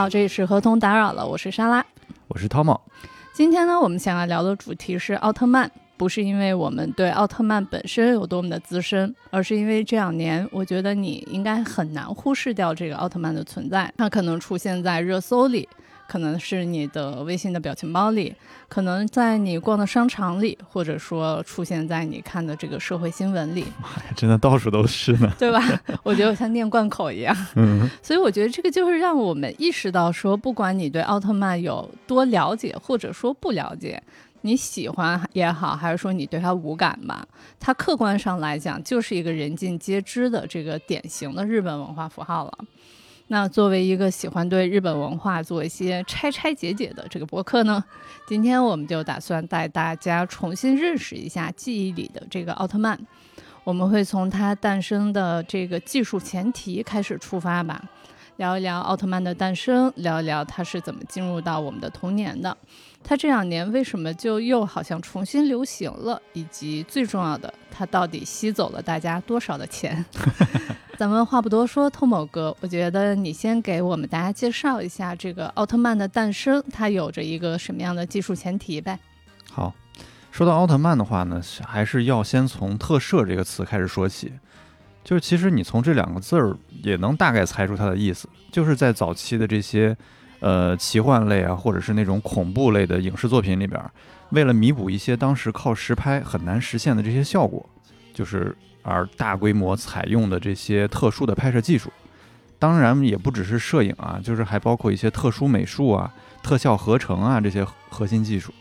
好，这里是合同打扰了，我是莎拉，我是汤姆。今天呢，我们想要聊的主题是奥特曼，不是因为我们对奥特曼本身有多么的资深，而是因为这两年，我觉得你应该很难忽视掉这个奥特曼的存在，它可能出现在热搜里。可能是你的微信的表情包里，可能在你逛的商场里，或者说出现在你看的这个社会新闻里。妈呀，真的到处都是呢，对吧？我觉得我像念贯口一样。嗯，所以我觉得这个就是让我们意识到，说不管你对奥特曼有多了解，或者说不了解，你喜欢也好，还是说你对他无感吧，它客观上来讲就是一个人尽皆知的这个典型的日本文化符号了。那作为一个喜欢对日本文化做一些拆拆解解的这个博客呢，今天我们就打算带大家重新认识一下记忆里的这个奥特曼。我们会从它诞生的这个技术前提开始出发吧，聊一聊奥特曼的诞生，聊一聊它是怎么进入到我们的童年的，它这两年为什么就又好像重新流行了，以及最重要的，它到底吸走了大家多少的钱？咱们话不多说，透某哥，我觉得你先给我们大家介绍一下这个奥特曼的诞生，它有着一个什么样的技术前提呗？好，说到奥特曼的话呢，还是要先从特摄这个词开始说起。就是其实你从这两个字儿也能大概猜出它的意思，就是在早期的这些呃奇幻类啊，或者是那种恐怖类的影视作品里边，为了弥补一些当时靠实拍很难实现的这些效果，就是。而大规模采用的这些特殊的拍摄技术，当然也不只是摄影啊，就是还包括一些特殊美术啊、特效合成啊这些核心技术。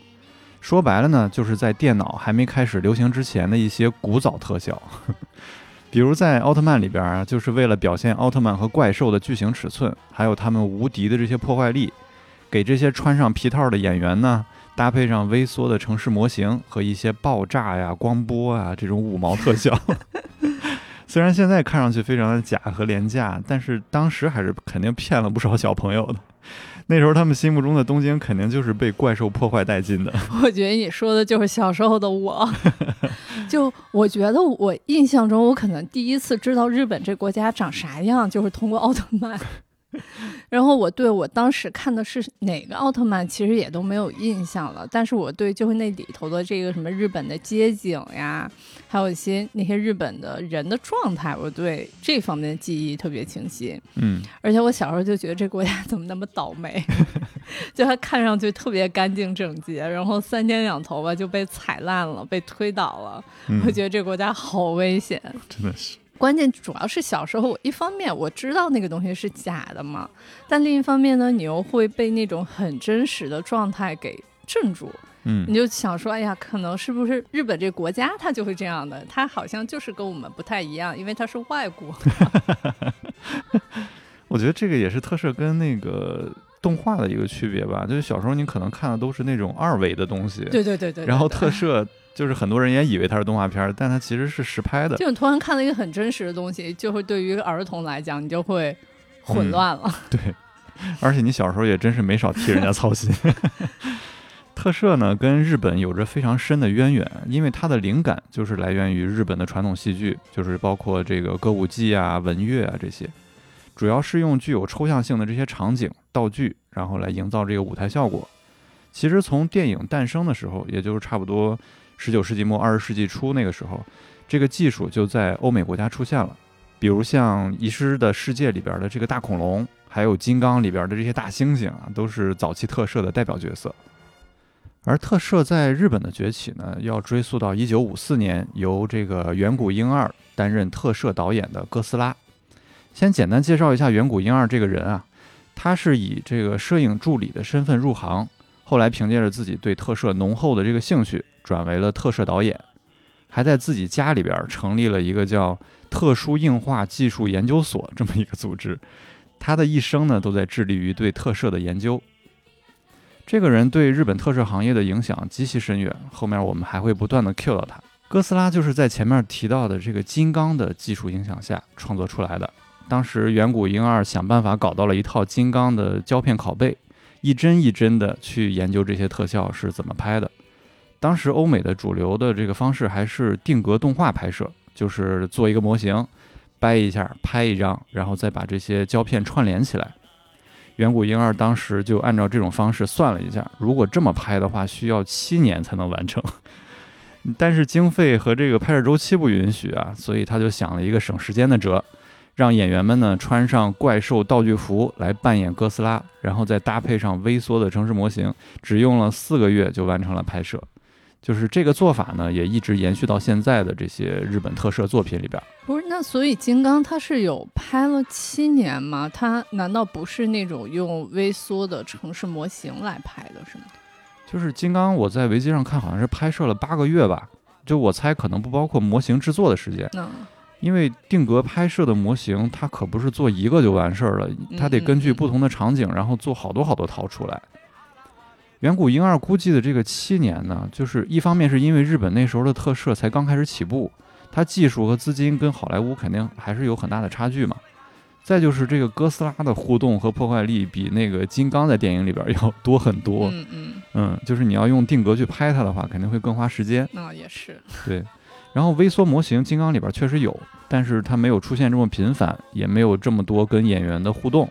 说白了呢，就是在电脑还没开始流行之前的一些古早特效。比如在奥特曼里边啊，就是为了表现奥特曼和怪兽的巨型尺寸，还有他们无敌的这些破坏力，给这些穿上皮套的演员呢。搭配上微缩的城市模型和一些爆炸呀、光波啊这种五毛特效，虽然现在看上去非常的假和廉价，但是当时还是肯定骗了不少小朋友的。那时候他们心目中的东京肯定就是被怪兽破坏殆尽的。我觉得你说的就是小时候的我，就我觉得我印象中，我可能第一次知道日本这国家长啥样，就是通过奥特曼。然后我对我当时看的是哪个奥特曼，其实也都没有印象了。但是我对就是那里头的这个什么日本的街景呀，还有一些那些日本的人的状态，我对这方面的记忆特别清晰。嗯，而且我小时候就觉得这国家怎么那么倒霉，就它看上去特别干净整洁，然后三天两头吧就被踩烂了，被推倒了。我觉得这国家好危险，真的是。关键主要是小时候，我一方面我知道那个东西是假的嘛，但另一方面呢，你又会被那种很真实的状态给镇住。嗯，你就想说，哎呀，可能是不是日本这国家它就会这样的？它好像就是跟我们不太一样，因为它是外国。我觉得这个也是特摄跟那个动画的一个区别吧，就是小时候你可能看的都是那种二维的东西，对对对对，然后特摄。就是很多人也以为它是动画片，但它其实是实拍的。就你突然看了一个很真实的东西，就会对于儿童来讲，你就会混乱了。对，而且你小时候也真是没少替人家操心。特摄呢，跟日本有着非常深的渊源，因为它的灵感就是来源于日本的传统戏剧，就是包括这个歌舞伎啊、文乐啊这些，主要是用具有抽象性的这些场景道具，然后来营造这个舞台效果。其实从电影诞生的时候，也就是差不多。十九世纪末二十世纪初那个时候，这个技术就在欧美国家出现了。比如像《遗失的世界》里边的这个大恐龙，还有《金刚》里边的这些大猩猩啊，都是早期特摄的代表角色。而特摄在日本的崛起呢，要追溯到一九五四年，由这个远古婴二担任特摄导演的哥斯拉。先简单介绍一下远古婴二这个人啊，他是以这个摄影助理的身份入行，后来凭借着自己对特摄浓厚的这个兴趣。转为了特摄导演，还在自己家里边成立了一个叫“特殊映画技术研究所”这么一个组织。他的一生呢，都在致力于对特摄的研究。这个人对日本特摄行业的影响极其深远，后面我们还会不断的 cue 到他。哥斯拉就是在前面提到的这个金刚的技术影响下创作出来的。当时远古婴二想办法搞到了一套金刚的胶片拷贝，一帧一帧的去研究这些特效是怎么拍的。当时欧美的主流的这个方式还是定格动画拍摄，就是做一个模型，掰一下拍一张，然后再把这些胶片串联起来。远古婴儿当时就按照这种方式算了一下，如果这么拍的话，需要七年才能完成。但是经费和这个拍摄周期不允许啊，所以他就想了一个省时间的辙，让演员们呢穿上怪兽道具服来扮演哥斯拉，然后再搭配上微缩的城市模型，只用了四个月就完成了拍摄。就是这个做法呢，也一直延续到现在的这些日本特摄作品里边。不是，那所以金刚它是有拍了七年吗？它难道不是那种用微缩的城市模型来拍的，是吗？就是金刚，我在维基上看，好像是拍摄了八个月吧。就我猜，可能不包括模型制作的时间。嗯，因为定格拍摄的模型，它可不是做一个就完事儿了，它得根据不同的场景，然后做好多好多套出来。远古婴儿估计的这个七年呢，就是一方面是因为日本那时候的特摄才刚开始起步，它技术和资金跟好莱坞肯定还是有很大的差距嘛。再就是这个哥斯拉的互动和破坏力比那个金刚在电影里边要多很多。嗯嗯嗯，就是你要用定格去拍它的话，肯定会更花时间。那也是。对，然后微缩模型金刚里边确实有，但是它没有出现这么频繁，也没有这么多跟演员的互动。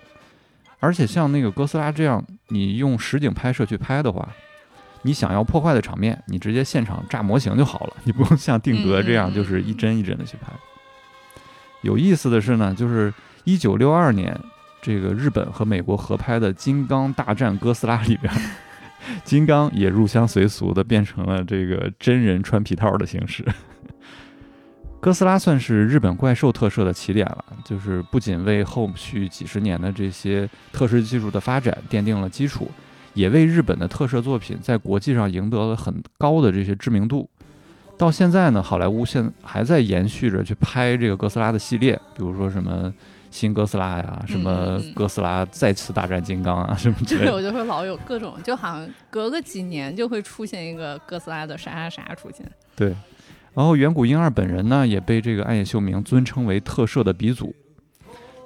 而且像那个哥斯拉这样，你用实景拍摄去拍的话，你想要破坏的场面，你直接现场炸模型就好了，你不用像定格这样，就是一帧一帧的去拍。有意思的是呢，就是一九六二年，这个日本和美国合拍的《金刚大战哥斯拉》里边，金刚也入乡随俗的变成了这个真人穿皮套的形式。哥斯拉算是日本怪兽特摄的起点了，就是不仅为后续几十年的这些特摄技术的发展奠定了基础，也为日本的特摄作品在国际上赢得了很高的这些知名度。到现在呢，好莱坞现还在延续着去拍这个哥斯拉的系列，比如说什么新哥斯拉呀，什么哥斯拉再次大战金刚啊，什么之类的。对，我就会老有各种，就好像隔个几年就会出现一个哥斯拉的啥啥啥出现。对。然后远古婴儿本人呢，也被这个暗夜秀明尊称为特摄的鼻祖。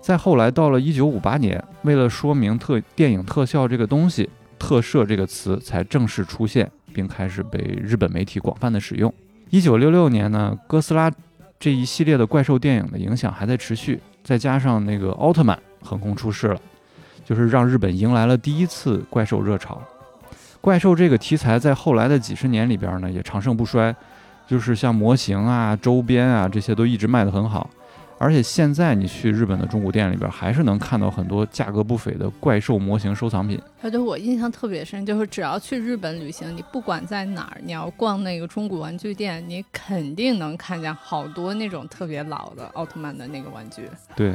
再后来到了一九五八年，为了说明特电影特效这个东西，特摄这个词才正式出现，并开始被日本媒体广泛的使用。一九六六年呢，哥斯拉这一系列的怪兽电影的影响还在持续，再加上那个奥特曼横空出世了，就是让日本迎来了第一次怪兽热潮。怪兽这个题材在后来的几十年里边呢，也长盛不衰。就是像模型啊、周边啊这些都一直卖得很好，而且现在你去日本的中古店里边，还是能看到很多价格不菲的怪兽模型收藏品。而且我印象特别深，就是只要去日本旅行，你不管在哪儿，你要逛那个中古玩具店，你肯定能看见好多那种特别老的奥特曼的那个玩具。对，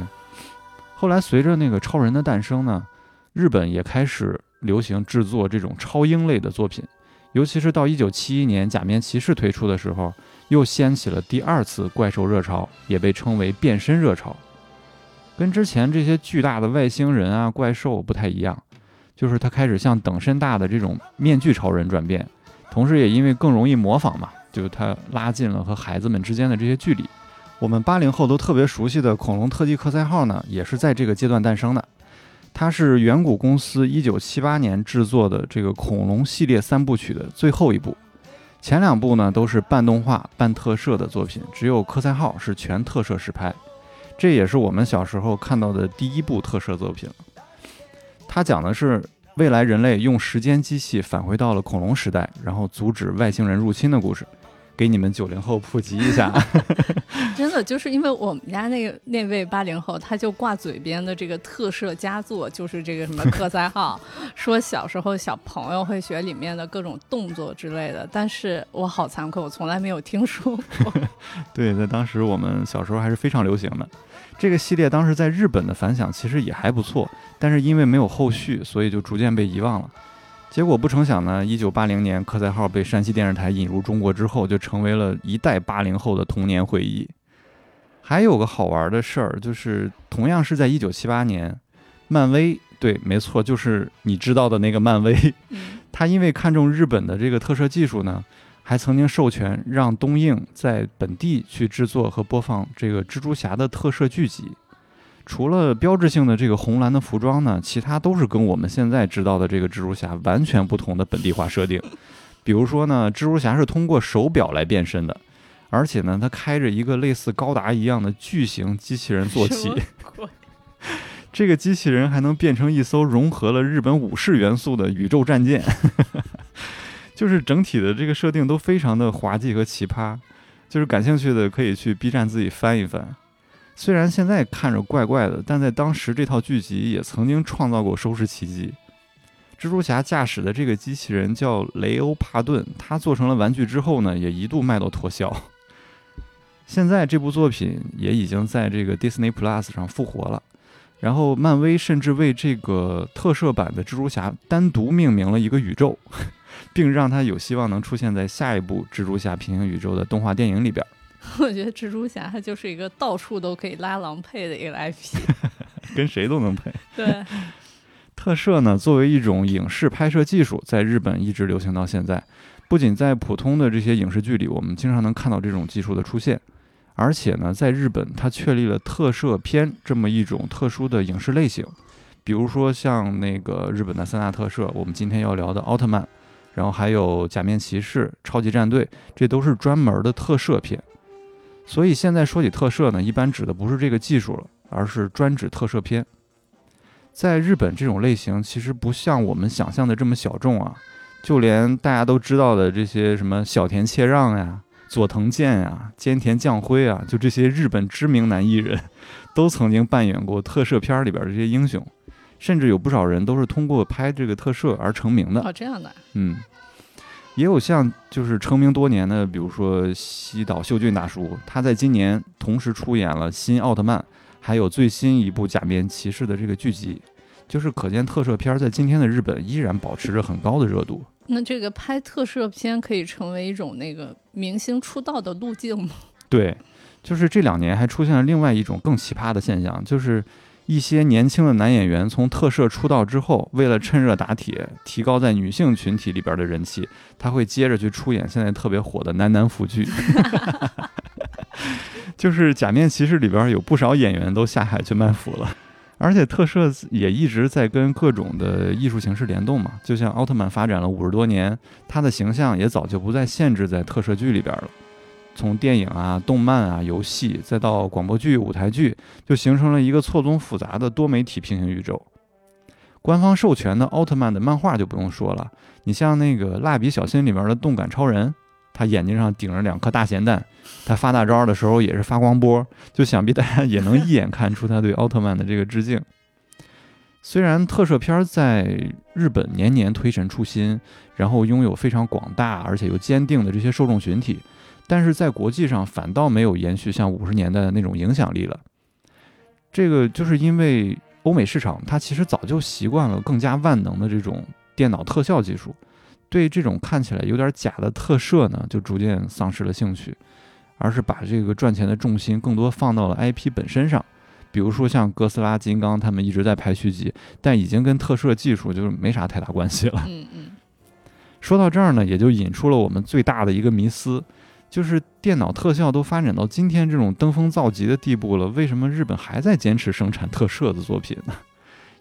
后来随着那个超人的诞生呢，日本也开始流行制作这种超英类的作品。尤其是到一九七一年《假面骑士》推出的时候，又掀起了第二次怪兽热潮，也被称为变身热潮。跟之前这些巨大的外星人啊、怪兽不太一样，就是它开始向等身大的这种面具超人转变，同时也因为更容易模仿嘛，就是它拉近了和孩子们之间的这些距离。我们八零后都特别熟悉的恐龙特技科赛号呢，也是在这个阶段诞生的。它是远古公司一九七八年制作的这个恐龙系列三部曲的最后一部，前两部呢都是半动画半特摄的作品，只有科赛号是全特摄实拍，这也是我们小时候看到的第一部特摄作品。它讲的是未来人类用时间机器返回到了恐龙时代，然后阻止外星人入侵的故事。给你们九零后普及一下，真的就是因为我们家那个那位八零后，他就挂嘴边的这个特摄佳作，就是这个什么克赛号，说小时候小朋友会学里面的各种动作之类的。但是我好惭愧，我从来没有听说过。对，在当时我们小时候还是非常流行的。这个系列当时在日本的反响其实也还不错，但是因为没有后续，所以就逐渐被遗忘了。结果不成想呢，一九八零年科赛号被山西电视台引入中国之后，就成为了一代八零后的童年回忆。还有个好玩的事儿，就是同样是在一九七八年，漫威对，没错，就是你知道的那个漫威，他因为看中日本的这个特摄技术呢，还曾经授权让东映在本地去制作和播放这个蜘蛛侠的特摄剧集。除了标志性的这个红蓝的服装呢，其他都是跟我们现在知道的这个蜘蛛侠完全不同的本地化设定。比如说呢，蜘蛛侠是通过手表来变身的，而且呢，他开着一个类似高达一样的巨型机器人坐骑。这个机器人还能变成一艘融合了日本武士元素的宇宙战舰，就是整体的这个设定都非常的滑稽和奇葩。就是感兴趣的可以去 B 站自己翻一翻。虽然现在看着怪怪的，但在当时这套剧集也曾经创造过收视奇迹。蜘蛛侠驾驶的这个机器人叫雷欧帕顿，他做成了玩具之后呢，也一度卖到脱销。现在这部作品也已经在这个 Disney Plus 上复活了。然后漫威甚至为这个特摄版的蜘蛛侠单独命名了一个宇宙，并让他有希望能出现在下一部蜘蛛侠平行宇宙的动画电影里边。我觉得蜘蛛侠它就是一个到处都可以拉郎配的一个 IP，跟谁都能配。对，特摄呢，作为一种影视拍摄技术，在日本一直流行到现在。不仅在普通的这些影视剧里，我们经常能看到这种技术的出现，而且呢，在日本它确立了特摄片这么一种特殊的影视类型。比如说像那个日本的三大特摄，我们今天要聊的奥特曼，然后还有假面骑士、超级战队，这都是专门的特摄片。所以现在说起特摄呢，一般指的不是这个技术了，而是专指特摄片。在日本，这种类型其实不像我们想象的这么小众啊，就连大家都知道的这些什么小田切让呀、佐藤健呀、菅田将晖啊，就这些日本知名男艺人，都曾经扮演过特摄片里边的这些英雄，甚至有不少人都是通过拍这个特摄而成名的。哦，这样的，嗯。也有像就是成名多年的，比如说西岛秀俊大叔，他在今年同时出演了新奥特曼，还有最新一部假面骑士的这个剧集，就是可见特摄片在今天的日本依然保持着很高的热度。那这个拍特摄片可以成为一种那个明星出道的路径吗？对，就是这两年还出现了另外一种更奇葩的现象，就是。一些年轻的男演员从特摄出道之后，为了趁热打铁，提高在女性群体里边的人气，他会接着去出演现在特别火的男男腐剧。就是《假面骑士》里边有不少演员都下海去卖腐了，而且特摄也一直在跟各种的艺术形式联动嘛。就像奥特曼发展了五十多年，他的形象也早就不再限制在特摄剧里边了。从电影啊、动漫啊、游戏，再到广播剧、舞台剧，就形成了一个错综复杂的多媒体平行宇宙。官方授权的奥特曼的漫画就不用说了，你像那个《蜡笔小新》里面的动感超人，他眼睛上顶着两颗大咸蛋，他发大招的时候也是发光波，就想必大家也能一眼看出他对奥特曼的这个致敬。虽然特摄片在日本年年推陈出新，然后拥有非常广大而且又坚定的这些受众群体。但是在国际上反倒没有延续像五十年代的那种影响力了。这个就是因为欧美市场它其实早就习惯了更加万能的这种电脑特效技术，对这种看起来有点假的特摄呢，就逐渐丧失了兴趣，而是把这个赚钱的重心更多放到了 IP 本身上。比如说像哥斯拉、金刚，他们一直在拍续集，但已经跟特摄技术就是没啥太大关系了。嗯嗯。说到这儿呢，也就引出了我们最大的一个迷思。就是电脑特效都发展到今天这种登峰造极的地步了，为什么日本还在坚持生产特摄的作品呢？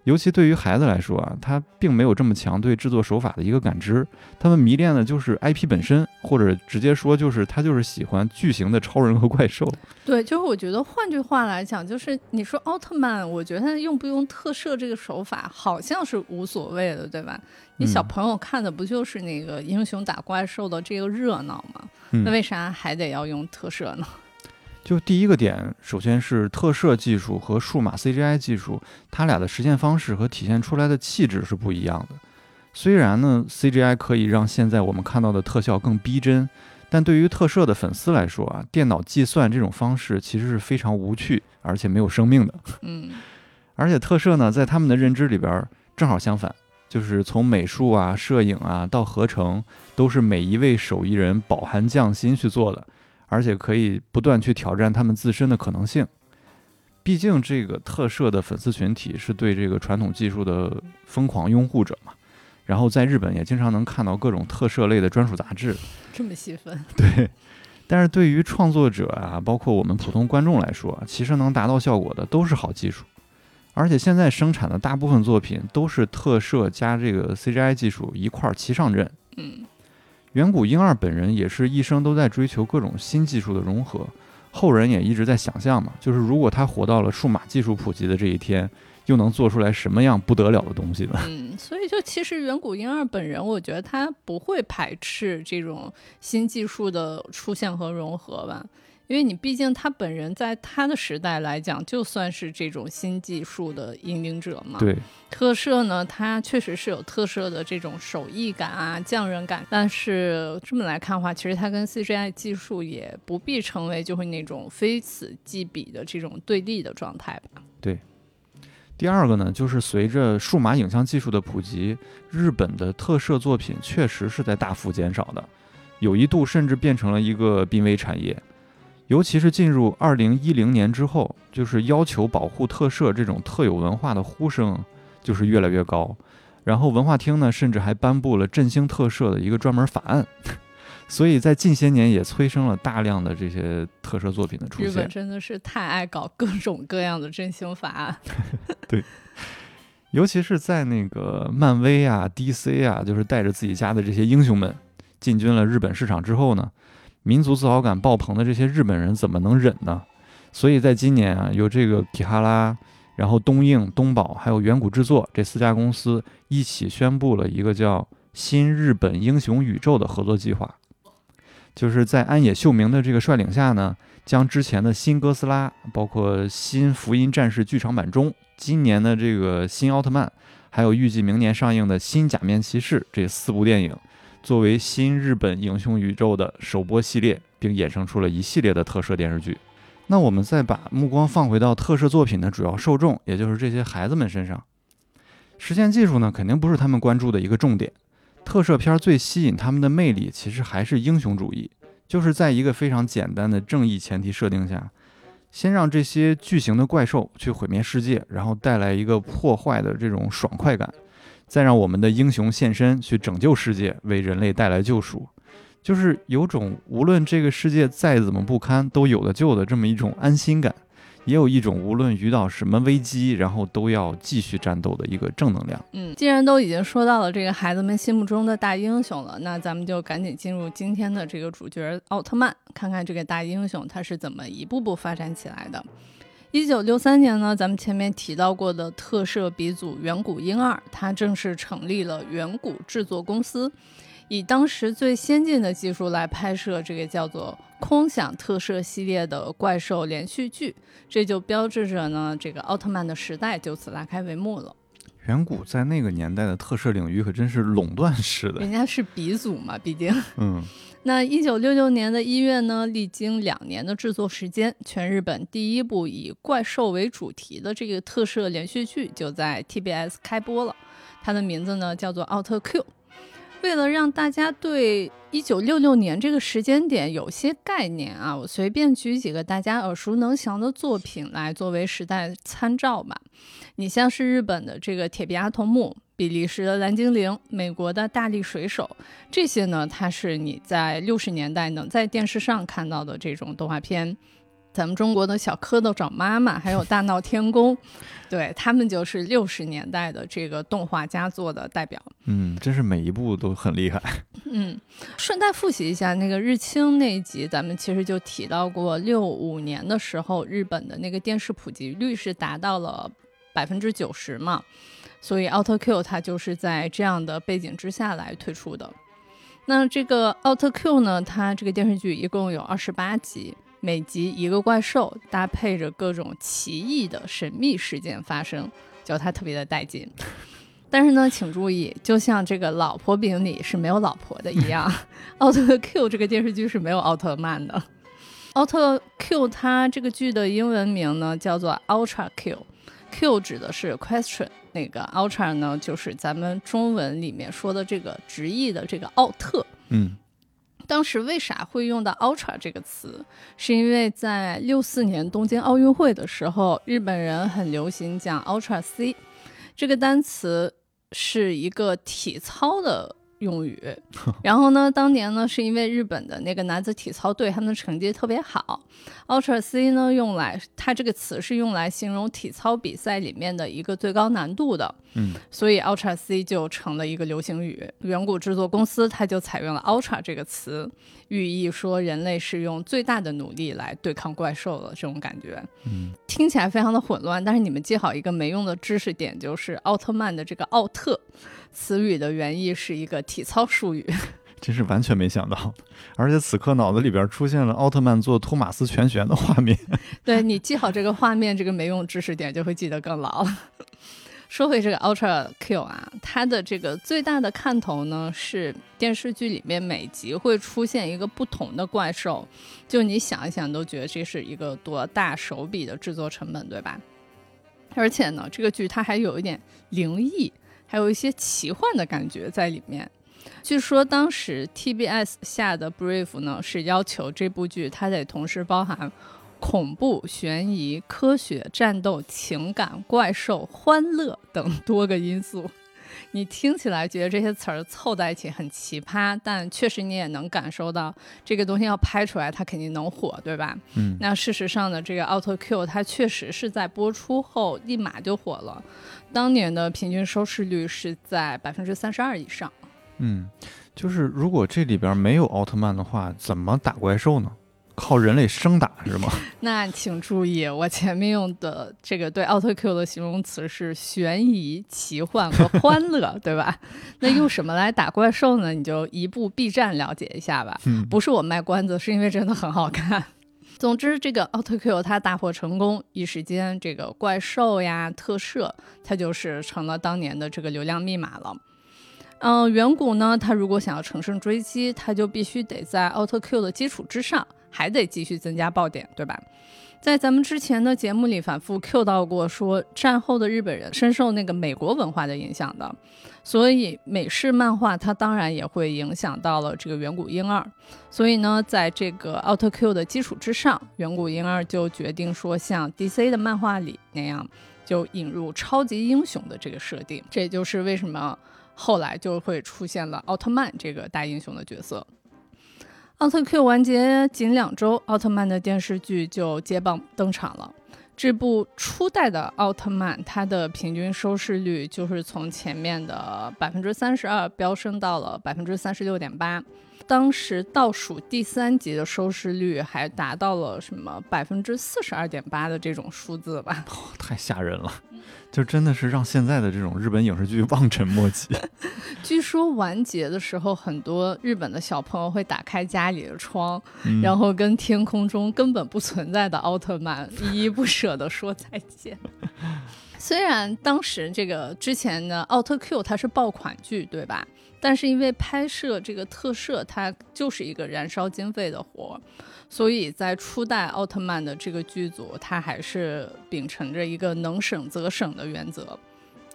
尤其对于孩子来说啊，他并没有这么强对制作手法的一个感知，他们迷恋的就是 IP 本身，或者直接说就是他就是喜欢巨型的超人和怪兽。对，就是我觉得换句话来讲，就是你说奥特曼，我觉得用不用特摄这个手法好像是无所谓的，对吧？你小朋友看的不就是那个英雄打怪兽的这个热闹吗？那为啥还得要用特摄呢？就第一个点，首先是特摄技术和数码 CGI 技术，它俩的实现方式和体现出来的气质是不一样的。虽然呢，CGI 可以让现在我们看到的特效更逼真，但对于特摄的粉丝来说啊，电脑计算这种方式其实是非常无趣而且没有生命的。嗯，而且特摄呢，在他们的认知里边正好相反，就是从美术啊、摄影啊到合成，都是每一位手艺人饱含匠心去做的。而且可以不断去挑战他们自身的可能性，毕竟这个特摄的粉丝群体是对这个传统技术的疯狂拥护者嘛。然后在日本也经常能看到各种特摄类的专属杂志，这么细分。对，但是对于创作者啊，包括我们普通观众来说，其实能达到效果的都是好技术。而且现在生产的大部分作品都是特摄加这个 CGI 技术一块儿齐上阵。嗯。远古婴儿本人也是一生都在追求各种新技术的融合，后人也一直在想象嘛，就是如果他活到了数码技术普及的这一天，又能做出来什么样不得了的东西呢？嗯，所以就其实远古婴儿本人，我觉得他不会排斥这种新技术的出现和融合吧。因为你毕竟他本人在他的时代来讲，就算是这种新技术的引领者嘛。对，特摄呢，它确实是有特摄的这种手艺感啊、匠人感，但是这么来看的话，其实它跟 CGI 技术也不必成为就会那种非此即彼的这种对立的状态吧。对。第二个呢，就是随着数码影像技术的普及，日本的特摄作品确实是在大幅减少的，有一度甚至变成了一个濒危产业。尤其是进入二零一零年之后，就是要求保护特摄这种特有文化的呼声就是越来越高。然后文化厅呢，甚至还颁布了振兴特摄的一个专门法案。所以在近些年也催生了大量的这些特摄作品的出现。日本真的是太爱搞各种各样的振兴法案。对，尤其是在那个漫威啊、DC 啊，就是带着自己家的这些英雄们进军了日本市场之后呢。民族自豪感爆棚的这些日本人怎么能忍呢？所以在今年啊，有这个皮哈拉，然后东映、东宝还有远古制作这四家公司一起宣布了一个叫“新日本英雄宇宙”的合作计划，就是在安野秀明的这个率领下呢，将之前的新哥斯拉、包括新福音战士剧场版中、今年的这个新奥特曼，还有预计明年上映的新假面骑士这四部电影。作为新日本英雄宇宙的首播系列，并衍生出了一系列的特摄电视剧。那我们再把目光放回到特摄作品的主要受众，也就是这些孩子们身上。实现技术呢，肯定不是他们关注的一个重点。特摄片最吸引他们的魅力，其实还是英雄主义，就是在一个非常简单的正义前提设定下，先让这些巨型的怪兽去毁灭世界，然后带来一个破坏的这种爽快感。再让我们的英雄现身，去拯救世界，为人类带来救赎，就是有种无论这个世界再怎么不堪，都有的救的这么一种安心感，也有一种无论遇到什么危机，然后都要继续战斗的一个正能量。嗯，既然都已经说到了这个孩子们心目中的大英雄了，那咱们就赶紧进入今天的这个主角奥特曼，看看这个大英雄他是怎么一步步发展起来的。一九六三年呢，咱们前面提到过的特摄鼻祖远古婴儿，他正式成立了远古制作公司，以当时最先进的技术来拍摄这个叫做“空想特摄”系列的怪兽连续剧，这就标志着呢，这个奥特曼的时代就此拉开帷幕了。远古在那个年代的特摄领域可真是垄断式的，人家是鼻祖嘛，毕竟。嗯。那一九六六年的一月呢，历经两年的制作时间，全日本第一部以怪兽为主题的这个特摄连续剧就在 TBS 开播了。它的名字呢叫做《奥特 Q》。为了让大家对一九六六年这个时间点有些概念啊，我随便举几个大家耳熟能详的作品来作为时代参照吧。你像是日本的这个《铁臂阿童木》。比利时的蓝精灵，美国的大力水手，这些呢，它是你在六十年代能在电视上看到的这种动画片。咱们中国的小蝌蚪找妈妈，还有大闹天宫，对他们就是六十年代的这个动画佳作的代表。嗯，真是每一部都很厉害。嗯，顺带复习一下那个日清那一集，咱们其实就提到过，六五年的时候，日本的那个电视普及率是达到了百分之九十嘛。所以，奥特 Q 它就是在这样的背景之下来推出的。那这个奥特 Q 呢，它这个电视剧一共有二十八集，每集一个怪兽，搭配着各种奇异的神秘事件发生，叫它特别的带劲。但是呢，请注意，就像这个老婆饼里是没有老婆的一样，奥特 Q 这个电视剧是没有奥特曼的。奥特 Q 它这个剧的英文名呢叫做 Ultra Q，Q 指的是 question。那个 Ultra 呢，就是咱们中文里面说的这个直译的这个奥特。嗯，当时为啥会用到 Ultra 这个词？是因为在六四年东京奥运会的时候，日本人很流行讲 Ultra C，这个单词是一个体操的用语。然后呢，当年呢是因为日本的那个男子体操队他们的成绩特别好，Ultra C 呢用来它这个词是用来形容体操比赛里面的一个最高难度的，嗯，所以 Ultra C 就成了一个流行语。远古制作公司它就采用了 Ultra 这个词，寓意说人类是用最大的努力来对抗怪兽的这种感觉。嗯，听起来非常的混乱，但是你们记好一个没用的知识点，就是奥特曼的这个奥特。词语的原意是一个体操术语，真是完全没想到，而且此刻脑子里边出现了奥特曼做托马斯全旋的画面。对你记好这个画面，这个没用知识点就会记得更牢了。说回这个 Ultra Q 啊，它的这个最大的看头呢是电视剧里面每集会出现一个不同的怪兽，就你想一想都觉得这是一个多大手笔的制作成本，对吧？而且呢，这个剧它还有一点灵异。还有一些奇幻的感觉在里面。据说当时 TBS 下的 brief 呢，是要求这部剧它得同时包含恐怖、悬疑、科学、战斗、情感、怪兽、欢乐等多个因素。你听起来觉得这些词儿凑在一起很奇葩，但确实你也能感受到这个东西要拍出来，它肯定能火，对吧？嗯。那事实上呢，这个 Auto Q 它确实是在播出后立马就火了。当年的平均收视率是在百分之三十二以上。嗯，就是如果这里边没有奥特曼的话，怎么打怪兽呢？靠人类生打是吗？那请注意，我前面用的这个对奥特 Q 的形容词是悬疑、奇幻和欢乐，对吧？那用什么来打怪兽呢？你就一部 B 站了解一下吧。不是我卖关子，是因为真的很好看。总之，这个奥特 Q 它大获成功，一时间这个怪兽呀、特摄，它就是成了当年的这个流量密码了。嗯，远古呢，它如果想要乘胜追击，它就必须得在奥特 Q 的基础之上，还得继续增加爆点，对吧？在咱们之前的节目里反复 Q 到过，说战后的日本人深受那个美国文化的影响的，所以美式漫画它当然也会影响到了这个远古婴儿。所以呢，在这个奥特 Q 的基础之上，远古婴儿就决定说，像 DC 的漫画里那样，就引入超级英雄的这个设定。这也就是为什么后来就会出现了奥特曼这个大英雄的角色。奥特 Q 完结仅两周，奥特曼的电视剧就接棒登场了。这部初代的奥特曼，它的平均收视率就是从前面的百分之三十二飙升到了百分之三十六点八。当时倒数第三集的收视率还达到了什么百分之四十二点八的这种数字吧？太吓人了。就真的是让现在的这种日本影视剧望尘莫及。据说完结的时候，很多日本的小朋友会打开家里的窗，然后跟天空中根本不存在的奥特曼 依依不舍地说再见。虽然当时这个之前的奥特 Q 它是爆款剧，对吧？但是因为拍摄这个特摄，它就是一个燃烧经费的活。所以在初代奥特曼的这个剧组，它还是秉承着一个能省则省的原则。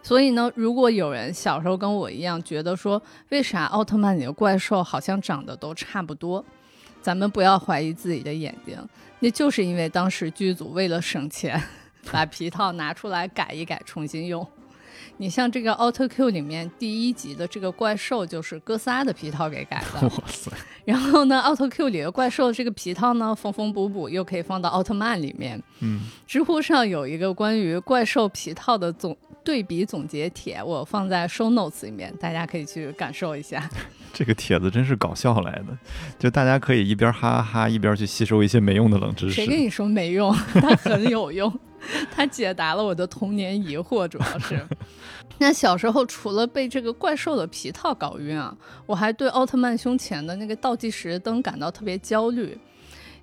所以呢，如果有人小时候跟我一样觉得说，为啥奥特曼里的怪兽好像长得都差不多，咱们不要怀疑自己的眼睛，那就是因为当时剧组为了省钱，把皮套拿出来改一改，重新用。你像这个《奥特 Q》里面第一集的这个怪兽，就是哥斯拉的皮套给改的。哇塞！然后呢，《奥特 Q》里的怪兽这个皮套呢，缝缝补补又可以放到奥特曼里面。嗯。知乎上有一个关于怪兽皮套的总对比总结帖，我放在 Show Notes 里面，大家可以去感受一下。这个帖子真是搞笑来的，就大家可以一边哈哈哈，一边去吸收一些没用的冷知识。谁跟你说没用？它很有用。他解答了我的童年疑惑，主要是，那小时候除了被这个怪兽的皮套搞晕啊，我还对奥特曼胸前的那个倒计时灯感到特别焦虑，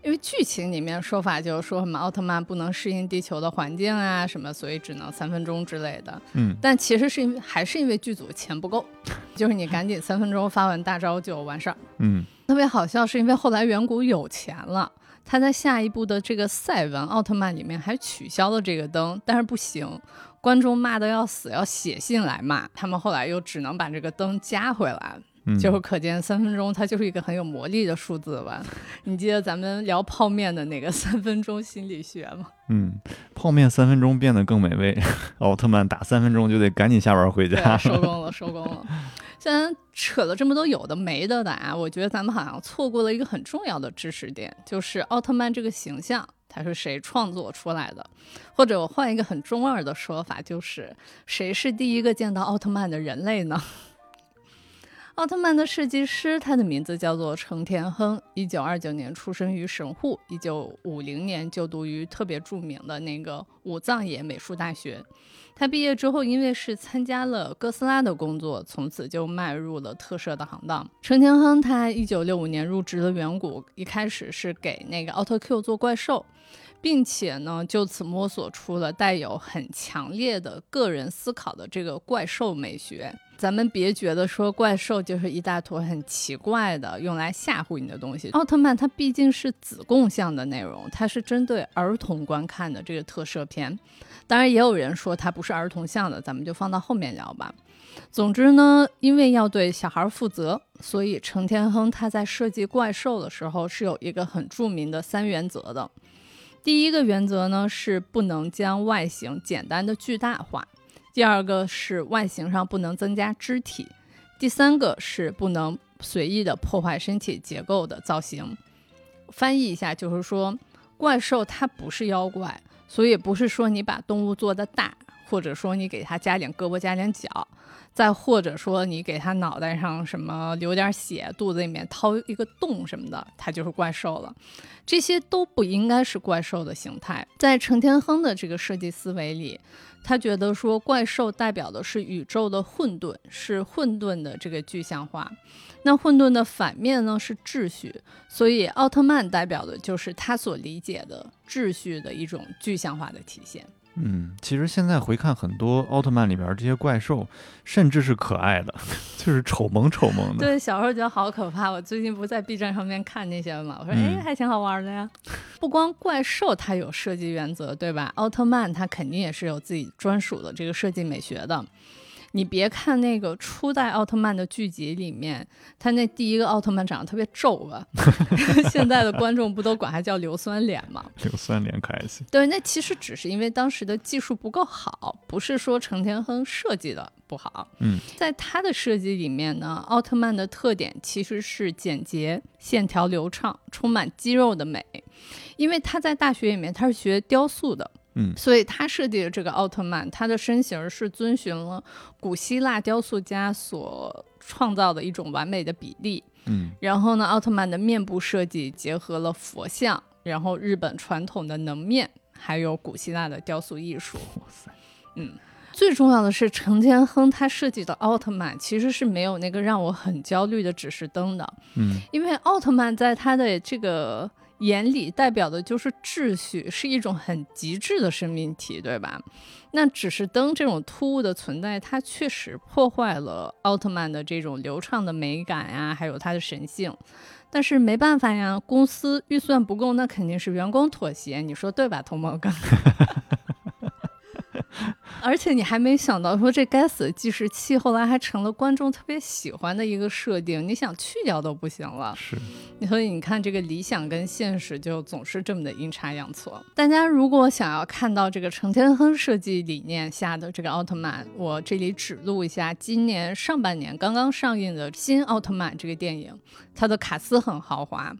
因为剧情里面说法就是说什么奥特曼不能适应地球的环境啊，什么所以只能三分钟之类的。嗯，但其实是因为还是因为剧组钱不够，就是你赶紧三分钟发完大招就完事儿。嗯，特别好笑是因为后来远古有钱了。他在下一部的这个赛文奥特曼里面还取消了这个灯，但是不行，观众骂的要死，要写信来骂。他们后来又只能把这个灯加回来，就可见三分钟它就是一个很有魔力的数字吧？你记得咱们聊泡面的那个三分钟心理学吗？嗯，泡面三分钟变得更美味，奥特曼打三分钟就得赶紧下班回家，收工 了，收工了。虽然扯了这么多有的没的的啊，我觉得咱们好像错过了一个很重要的知识点，就是奥特曼这个形象他是谁创作出来的？或者我换一个很中二的说法，就是谁是第一个见到奥特曼的人类呢？奥特曼的设计师，他的名字叫做成田亨，一九二九年出生于神户，一九五零年就读于特别著名的那个武藏野美术大学。他毕业之后，因为是参加了哥斯拉的工作，从此就迈入了特摄的行当。成田亨他一九六五年入职了远古，一开始是给那个奥特 Q 做怪兽。并且呢，就此摸索出了带有很强烈的个人思考的这个怪兽美学。咱们别觉得说怪兽就是一大坨很奇怪的用来吓唬你的东西。奥特曼它毕竟是子贡向的内容，它是针对儿童观看的这个特摄片。当然，也有人说它不是儿童向的，咱们就放到后面聊吧。总之呢，因为要对小孩负责，所以成天亨他在设计怪兽的时候是有一个很著名的三原则的。第一个原则呢是不能将外形简单的巨大化，第二个是外形上不能增加肢体，第三个是不能随意的破坏身体结构的造型。翻译一下就是说，怪兽它不是妖怪，所以不是说你把动物做的大，或者说你给它加点胳膊加点脚。再或者说，你给它脑袋上什么流点血，肚子里面掏一个洞什么的，它就是怪兽了。这些都不应该是怪兽的形态。在成天亨的这个设计思维里，他觉得说怪兽代表的是宇宙的混沌，是混沌的这个具象化。那混沌的反面呢是秩序，所以奥特曼代表的就是他所理解的秩序的一种具象化的体现。嗯，其实现在回看很多奥特曼里边这些怪兽，甚至是可爱的，就是丑萌丑萌的。对，小时候觉得好可怕。我最近不在 B 站上面看那些嘛，我说哎，还挺好玩的呀。不光怪兽它有设计原则，对吧？奥特曼它肯定也是有自己专属的这个设计美学的。你别看那个初代奥特曼的剧集里面，他那第一个奥特曼长得特别皱吧？现在的观众不都管他叫硫酸脸吗？硫酸脸可爱些。对，那其实只是因为当时的技术不够好，不是说成田亨设计的不好。嗯，在他的设计里面呢，奥特曼的特点其实是简洁、线条流畅、充满肌肉的美。因为他在大学里面他是学雕塑的。嗯，所以他设计的这个奥特曼，他的身形是遵循了古希腊雕塑家所创造的一种完美的比例。嗯，然后呢，奥特曼的面部设计结合了佛像，然后日本传统的能面，还有古希腊的雕塑艺术。哇塞，嗯，最重要的是成天亨他设计的奥特曼其实是没有那个让我很焦虑的指示灯的。嗯，因为奥特曼在他的这个。眼里代表的就是秩序，是一种很极致的生命体，对吧？那指示灯这种突兀的存在，它确实破坏了奥特曼的这种流畅的美感呀，还有它的神性。但是没办法呀，公司预算不够，那肯定是员工妥协，你说对吧，童梦刚？而且你还没想到，说这该死的计时器后来还成了观众特别喜欢的一个设定，你想去掉都不行了。是，所以你看这个理想跟现实就总是这么的阴差阳错。大家如果想要看到这个成天亨设计理念下的这个奥特曼，我这里指路一下今年上半年刚刚上映的新奥特曼这个电影，它的卡斯很豪华。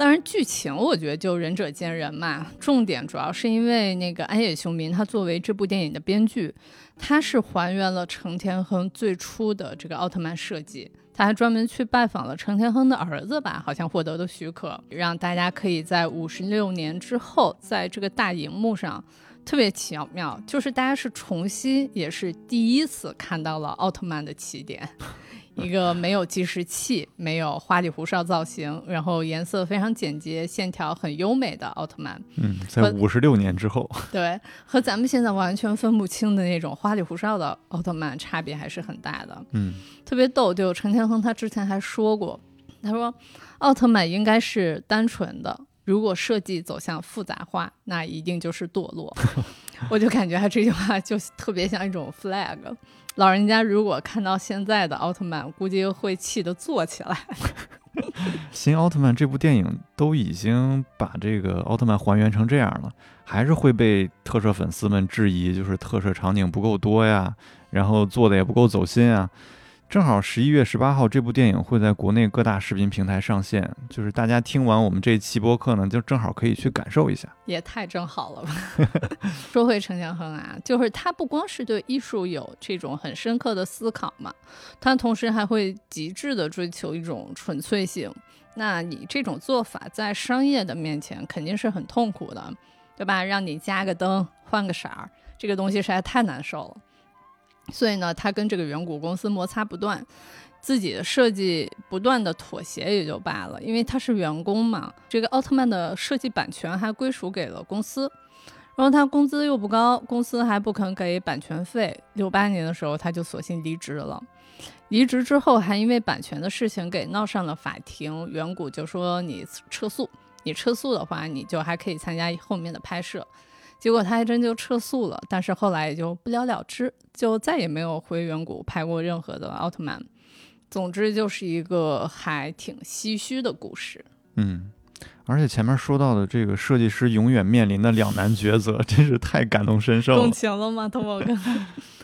当然，剧情我觉得就仁者见仁嘛。重点主要是因为那个安野秀明，他作为这部电影的编剧，他是还原了成田亨最初的这个奥特曼设计。他还专门去拜访了成田亨的儿子吧，好像获得的许可，让大家可以在五十六年之后，在这个大荧幕上，特别巧妙，就是大家是重新也是第一次看到了奥特曼的起点。一个没有计时器、没有花里胡哨造型，然后颜色非常简洁、线条很优美的奥特曼。嗯，在五十六年之后，对，和咱们现在完全分不清的那种花里胡哨的奥特曼差别还是很大的。嗯，特别逗，就陈天亨他之前还说过，他说奥特曼应该是单纯的，如果设计走向复杂化，那一定就是堕落。我就感觉他这句话就特别像一种 flag。老人家如果看到现在的奥特曼，估计会气得坐起来。新奥特曼这部电影都已经把这个奥特曼还原成这样了，还是会被特摄粉丝们质疑，就是特摄场景不够多呀，然后做的也不够走心啊。正好十一月十八号，这部电影会在国内各大视频平台上线。就是大家听完我们这期播客呢，就正好可以去感受一下。也太正好了吧！说回陈建亨啊，就是他不光是对艺术有这种很深刻的思考嘛，他同时还会极致的追求一种纯粹性。那你这种做法在商业的面前肯定是很痛苦的，对吧？让你加个灯、换个色儿，这个东西实在太难受了。所以呢，他跟这个远古公司摩擦不断，自己的设计不断的妥协也就罢了，因为他是员工嘛，这个奥特曼的设计版权还归属给了公司，然后他工资又不高，公司还不肯给版权费。六八年的时候，他就索性离职了。离职之后，还因为版权的事情给闹上了法庭，远古就说你撤诉，你撤诉的话，你就还可以参加后面的拍摄。结果他还真就撤诉了，但是后来也就不了了之，就再也没有回远古拍过任何的奥特曼。总之就是一个还挺唏嘘的故事。嗯，而且前面说到的这个设计师永远面临的两难抉择，真是太感同身受了。共情了吗，童宝哥？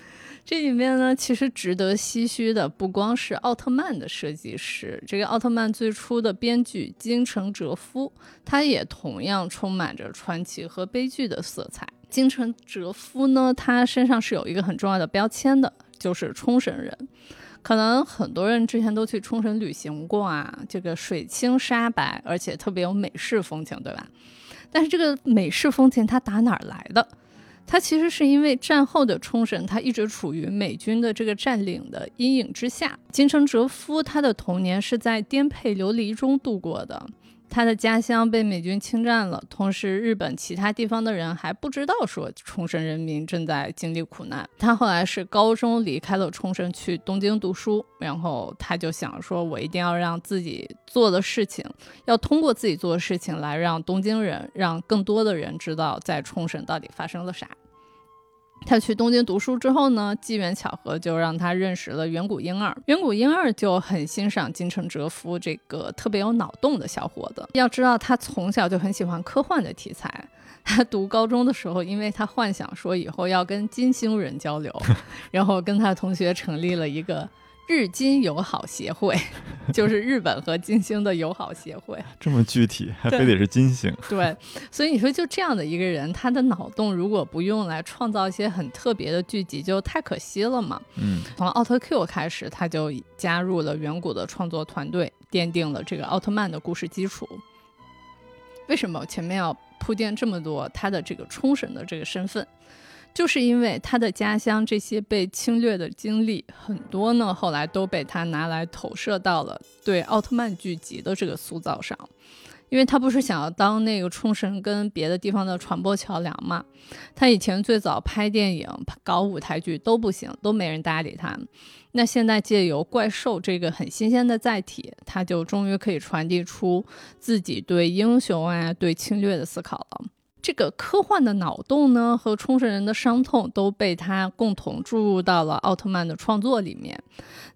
这里面呢，其实值得唏嘘的不光是奥特曼的设计师，这个奥特曼最初的编剧金城哲夫，他也同样充满着传奇和悲剧的色彩。金城哲夫呢，他身上是有一个很重要的标签的，就是冲绳人。可能很多人之前都去冲绳旅行过啊，这个水清沙白，而且特别有美式风情，对吧？但是这个美式风情它打哪儿来的？他其实是因为战后的冲绳，他一直处于美军的这个占领的阴影之下。金城哲夫他的童年是在颠沛流离中度过的，他的家乡被美军侵占了，同时日本其他地方的人还不知道说冲绳人民正在经历苦难。他后来是高中离开了冲绳去东京读书，然后他就想说，我一定要让自己做的事情，要通过自己做的事情来让东京人，让更多的人知道在冲绳到底发生了啥。他去东京读书之后呢，机缘巧合就让他认识了远古婴儿。远古婴儿就很欣赏金城哲夫这个特别有脑洞的小伙子。要知道，他从小就很喜欢科幻的题材。他读高中的时候，因为他幻想说以后要跟金星人交流，然后跟他同学成立了一个。日金友好协会，就是日本和金星的友好协会。这么具体，还非得是金星？对，所以你说就这样的一个人，他的脑洞如果不用来创造一些很特别的剧集，就太可惜了嘛。嗯，从奥特 Q 开始，他就加入了远古的创作团队，奠定了这个奥特曼的故事基础。为什么前面要铺垫这么多他的这个冲绳的这个身份？就是因为他的家乡这些被侵略的经历很多呢，后来都被他拿来投射到了对奥特曼剧集的这个塑造上。因为他不是想要当那个冲绳跟别的地方的传播桥梁嘛？他以前最早拍电影、搞舞台剧都不行，都没人搭理他。那现在借由怪兽这个很新鲜的载体，他就终于可以传递出自己对英雄啊、对侵略的思考了。这个科幻的脑洞呢，和冲绳人的伤痛都被他共同注入到了奥特曼的创作里面。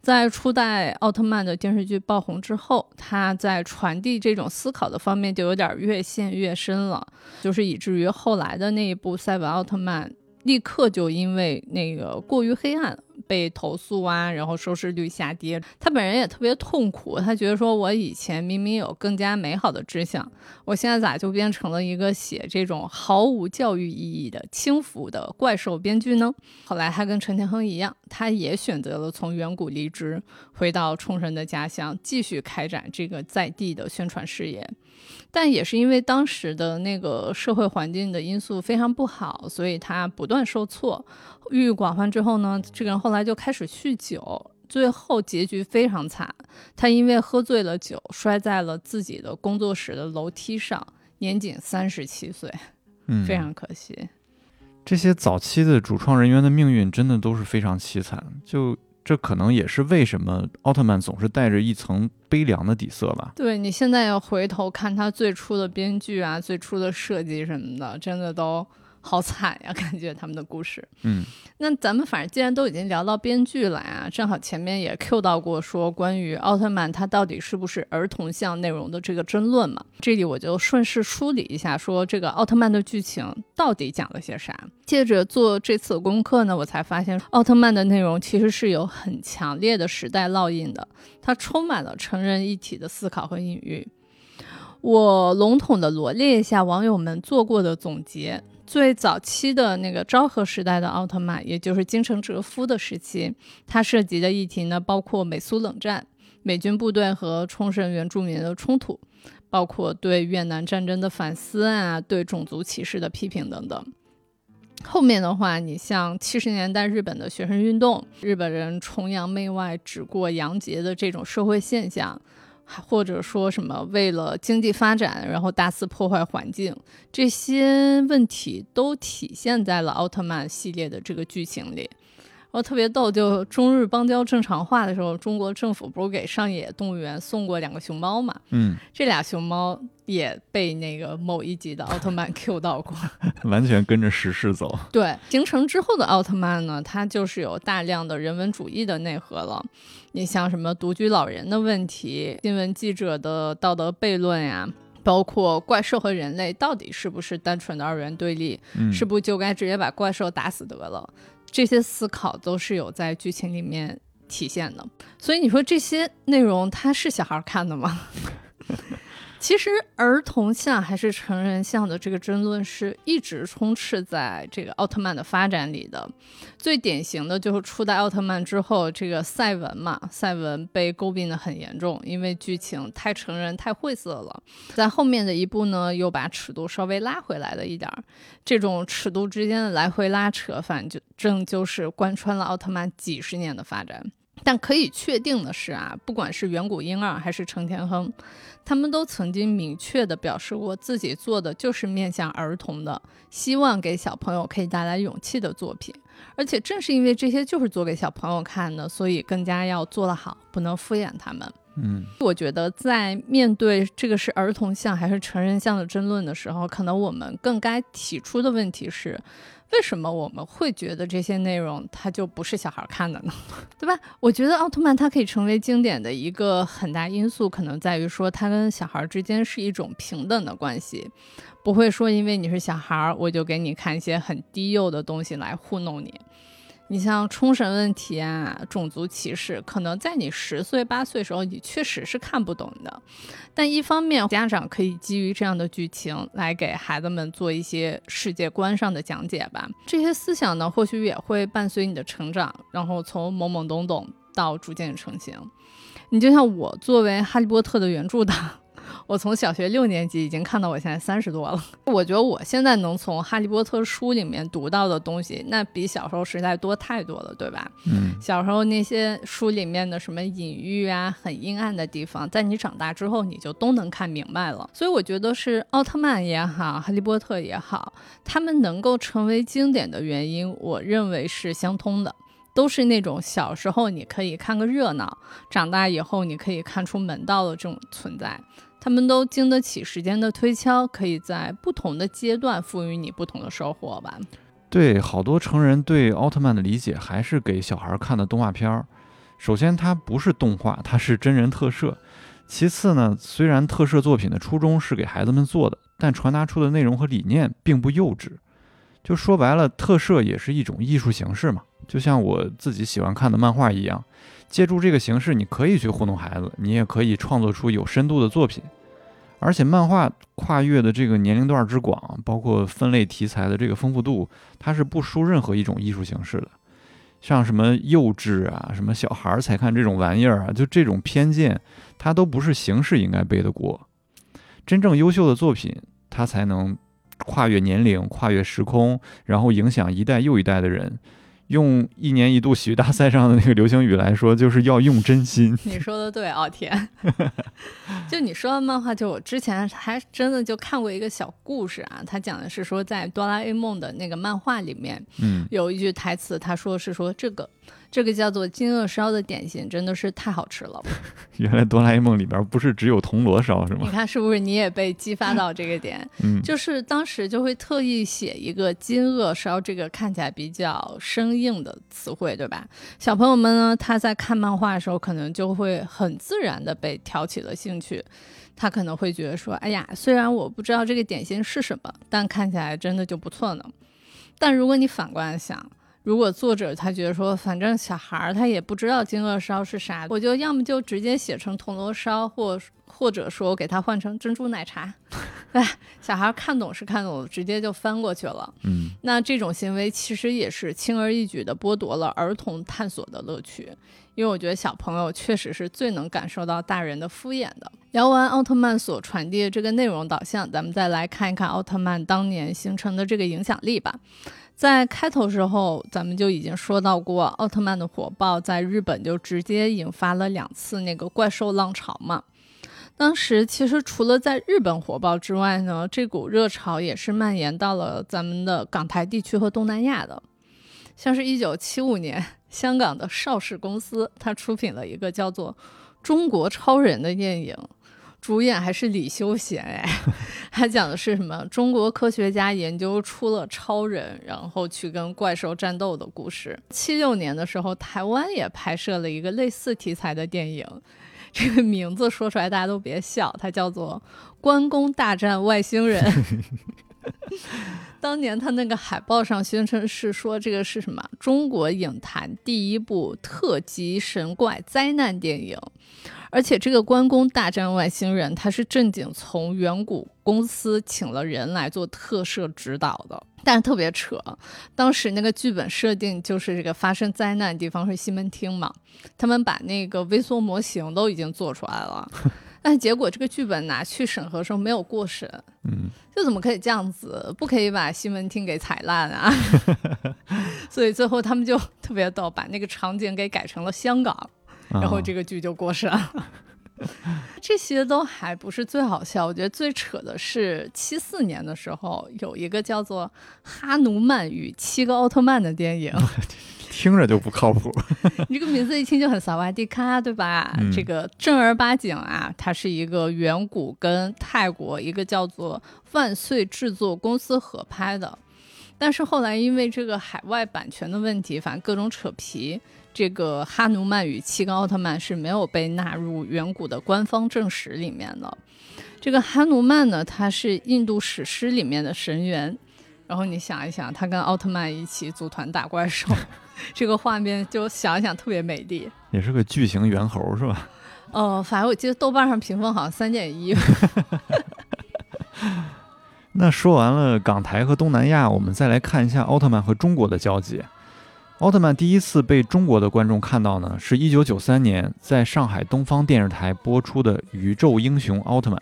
在初代奥特曼的电视剧爆红之后，他在传递这种思考的方面就有点越陷越深了，就是以至于后来的那一部赛文奥特曼，立刻就因为那个过于黑暗。被投诉啊，然后收视率下跌，他本人也特别痛苦。他觉得说，我以前明明有更加美好的志向，我现在咋就变成了一个写这种毫无教育意义的轻浮的怪兽编剧呢？后来他跟陈天亨一样，他也选择了从远古离职，回到冲绳的家乡，继续开展这个在地的宣传事业。但也是因为当时的那个社会环境的因素非常不好，所以他不断受挫，郁郁寡欢之后呢，这个人后来就开始酗酒，最后结局非常惨。他因为喝醉了酒，摔在了自己的工作室的楼梯上，年仅三十七岁，嗯，非常可惜。这些早期的主创人员的命运真的都是非常凄惨，就。这可能也是为什么奥特曼总是带着一层悲凉的底色吧？对你现在要回头看他最初的编剧啊，最初的设计什么的，真的都好惨呀，感觉他们的故事。嗯，那咱们反正既然都已经聊到编剧了啊，正好前面也 Q 到过说关于奥特曼它到底是不是儿童向内容的这个争论嘛，这里我就顺势梳理一下，说这个奥特曼的剧情到底讲了些啥。借着做这次功课呢，我才发现奥特曼的内容其实是有很强烈的时代烙印的，它充满了成人一体的思考和隐喻。我笼统的罗列一下网友们做过的总结。最早期的那个昭和时代的奥特曼，也就是金城哲夫的时期，它涉及的议题呢，包括美苏冷战、美军部队和冲绳原住民的冲突，包括对越南战争的反思啊，对种族歧视的批评等等。后面的话，你像七十年代日本的学生运动，日本人崇洋媚外、只过洋节的这种社会现象。或者说什么为了经济发展，然后大肆破坏环境，这些问题都体现在了奥特曼系列的这个剧情里。我特别逗，就中日邦交正常化的时候，中国政府不是给上野动物园送过两个熊猫嘛？嗯，这俩熊猫也被那个某一集的奥特曼 Q 到过，完全跟着时事走。对，形成之后的奥特曼呢，它就是有大量的人文主义的内核了。你像什么独居老人的问题、新闻记者的道德悖论呀，包括怪兽和人类到底是不是单纯的二元对立，是不是就该直接把怪兽打死得了？这些思考都是有在剧情里面体现的，所以你说这些内容它是小孩看的吗？其实儿童像还是成人像的这个争论是一直充斥在这个奥特曼的发展里的。最典型的就是初代奥特曼之后，这个赛文嘛，赛文被诟病的很严重，因为剧情太成人、太晦涩了。在后面的一部呢，又把尺度稍微拉回来了一点儿。这种尺度之间的来回拉扯，反正就是贯穿了奥特曼几十年的发展。但可以确定的是啊，不管是远古婴儿还是成田亨，他们都曾经明确的表示过自己做的就是面向儿童的，希望给小朋友可以带来勇气的作品。而且正是因为这些就是做给小朋友看的，所以更加要做得好，不能敷衍他们。嗯，我觉得在面对这个是儿童像还是成人像的争论的时候，可能我们更该提出的问题是。为什么我们会觉得这些内容它就不是小孩看的呢？对吧？我觉得奥特曼它可以成为经典的一个很大因素，可能在于说它跟小孩之间是一种平等的关系，不会说因为你是小孩，我就给你看一些很低幼的东西来糊弄你。你像冲绳问题啊，种族歧视，可能在你十岁八岁时候，你确实是看不懂的。但一方面，家长可以基于这样的剧情来给孩子们做一些世界观上的讲解吧。这些思想呢，或许也会伴随你的成长，然后从懵懵懂懂到逐渐成型。你就像我作为哈利波特的原著党。我从小学六年级已经看到我现在三十多了。我觉得我现在能从《哈利波特》书里面读到的东西，那比小时候实在多太多了，对吧？嗯，小时候那些书里面的什么隐喻啊，很阴暗的地方，在你长大之后你就都能看明白了。所以我觉得是奥特曼也好，《哈利波特》也好，他们能够成为经典的原因，我认为是相通的，都是那种小时候你可以看个热闹，长大以后你可以看出门道的这种存在。他们都经得起时间的推敲，可以在不同的阶段赋予你不同的收获吧。对，好多成人对奥特曼的理解还是给小孩看的动画片儿。首先，它不是动画，它是真人特摄。其次呢，虽然特摄作品的初衷是给孩子们做的，但传达出的内容和理念并不幼稚。就说白了，特摄也是一种艺术形式嘛。就像我自己喜欢看的漫画一样。借助这个形式，你可以去糊弄孩子，你也可以创作出有深度的作品。而且漫画跨越的这个年龄段之广，包括分类题材的这个丰富度，它是不输任何一种艺术形式的。像什么幼稚啊，什么小孩才看这种玩意儿啊，就这种偏见，它都不是形式应该背的锅。真正优秀的作品，它才能跨越年龄、跨越时空，然后影响一代又一代的人。用一年一度喜剧大赛上的那个流行语来说，就是要用真心。你说的对，傲天。就你说的漫画，就我之前还真的就看过一个小故事啊，他讲的是说，在哆啦 A 梦的那个漫画里面，嗯，有一句台词，他说是说这个这个叫做金鳄烧的点心真的是太好吃了。原来哆啦 A 梦里边不是只有铜锣烧是吗？你看是不是你也被激发到这个点？嗯，就是当时就会特意写一个金鳄烧这个看起来比较生硬的词汇，对吧？小朋友们呢，他在看漫画的时候，可能就会很自然的被挑起了兴趣。他可能会觉得说：“哎呀，虽然我不知道这个点心是什么，但看起来真的就不错呢。”但如果你反过来想，如果作者他觉得说，反正小孩儿他也不知道金鳄烧是啥，我就要么就直接写成铜锣烧，或或者说我给他换成珍珠奶茶，哎，小孩看懂是看懂，直接就翻过去了。嗯，那这种行为其实也是轻而易举的剥夺了儿童探索的乐趣，因为我觉得小朋友确实是最能感受到大人的敷衍的。聊完奥特曼所传递的这个内容导向，咱们再来看一看奥特曼当年形成的这个影响力吧。在开头时候，咱们就已经说到过，奥特曼的火爆在日本就直接引发了两次那个怪兽浪潮嘛。当时其实除了在日本火爆之外呢，这股热潮也是蔓延到了咱们的港台地区和东南亚的。像是一九七五年，香港的邵氏公司，它出品了一个叫做《中国超人》的电影。主演还是李修贤哎，他讲的是什么？中国科学家研究出了超人，然后去跟怪兽战斗的故事。七六年的时候，台湾也拍摄了一个类似题材的电影，这个名字说出来大家都别笑，它叫做《关公大战外星人》。当年他那个海报上宣称是说这个是什么？中国影坛第一部特级神怪灾难电影。而且这个关公大战外星人，他是正经从远古公司请了人来做特摄指导的，但是特别扯。当时那个剧本设定就是这个发生灾难的地方是西门町嘛，他们把那个微缩模型都已经做出来了，但结果这个剧本拿去审核时候没有过审，嗯，就怎么可以这样子？不可以把西门町给踩烂啊？所以最后他们就特别逗，把那个场景给改成了香港。然后这个剧就过审了，这些都还不是最好笑。我觉得最扯的是七四年的时候，有一个叫做《哈努曼与七个奥特曼》的电影，听着就不靠谱。你这个名字一听就很萨瓦迪卡，对吧？这个正儿八经啊，它是一个远古跟泰国一个叫做万岁制作公司合拍的，但是后来因为这个海外版权的问题，反正各种扯皮。这个哈努曼与七个奥特曼是没有被纳入远古的官方正史里面的。这个哈努曼呢，他是印度史诗里面的神猿。然后你想一想，他跟奥特曼一起组团打怪兽，这个画面就想一想特别美丽。也是个巨型猿猴是吧？哦，反正我记得豆瓣上评分好像三点一。那说完了港台和东南亚，我们再来看一下奥特曼和中国的交集。奥特曼第一次被中国的观众看到呢，是一九九三年在上海东方电视台播出的《宇宙英雄奥特曼》。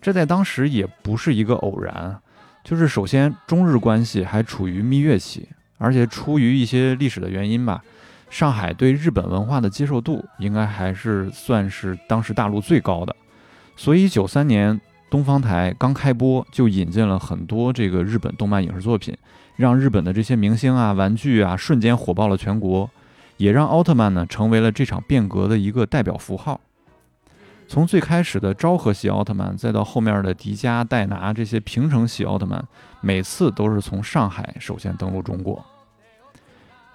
这在当时也不是一个偶然，就是首先中日关系还处于蜜月期，而且出于一些历史的原因吧，上海对日本文化的接受度应该还是算是当时大陆最高的。所以九三年东方台刚开播就引进了很多这个日本动漫影视作品。让日本的这些明星啊、玩具啊瞬间火爆了全国，也让奥特曼呢成为了这场变革的一个代表符号。从最开始的昭和系奥特曼，再到后面的迪迦、戴拿这些平成系奥特曼，每次都是从上海首先登陆中国。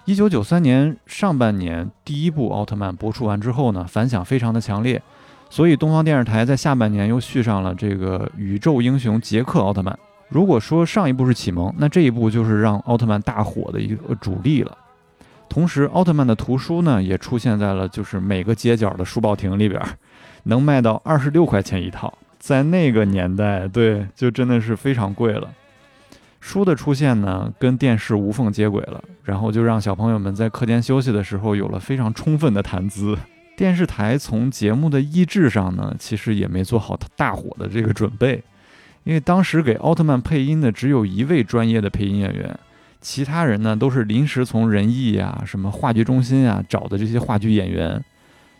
一九九三年上半年第一部奥特曼播出完之后呢，反响非常的强烈，所以东方电视台在下半年又续上了这个宇宙英雄杰克奥特曼。如果说上一部是启蒙，那这一部就是让奥特曼大火的一个主力了。同时，奥特曼的图书呢也出现在了就是每个街角的书报亭里边，能卖到二十六块钱一套。在那个年代，对，就真的是非常贵了。书的出现呢，跟电视无缝接轨了，然后就让小朋友们在课间休息的时候有了非常充分的谈资。电视台从节目的意志上呢，其实也没做好大火的这个准备。因为当时给奥特曼配音的只有一位专业的配音演员，其他人呢都是临时从仁义呀、什么话剧中心啊找的这些话剧演员。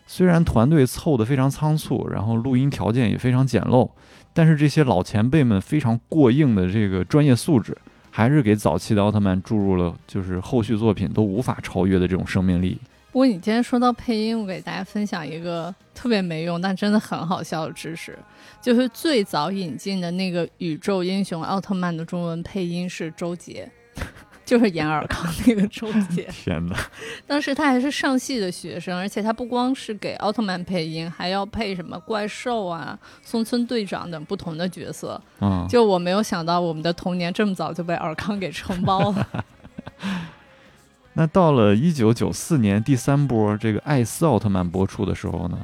虽然团队凑得非常仓促，然后录音条件也非常简陋，但是这些老前辈们非常过硬的这个专业素质，还是给早期的奥特曼注入了就是后续作品都无法超越的这种生命力。不过你今天说到配音，我给大家分享一个特别没用但真的很好笑的知识，就是最早引进的那个宇宙英雄奥特曼的中文配音是周杰。就是演尔康那个周 杰，天哪！当时他还是上戏的学生，而且他不光是给奥特曼配音，还要配什么怪兽啊、松村队长等不同的角色。嗯，就我没有想到，我们的童年这么早就被尔康给承包了。那到了一九九四年第三波这个艾斯奥特曼播出的时候呢，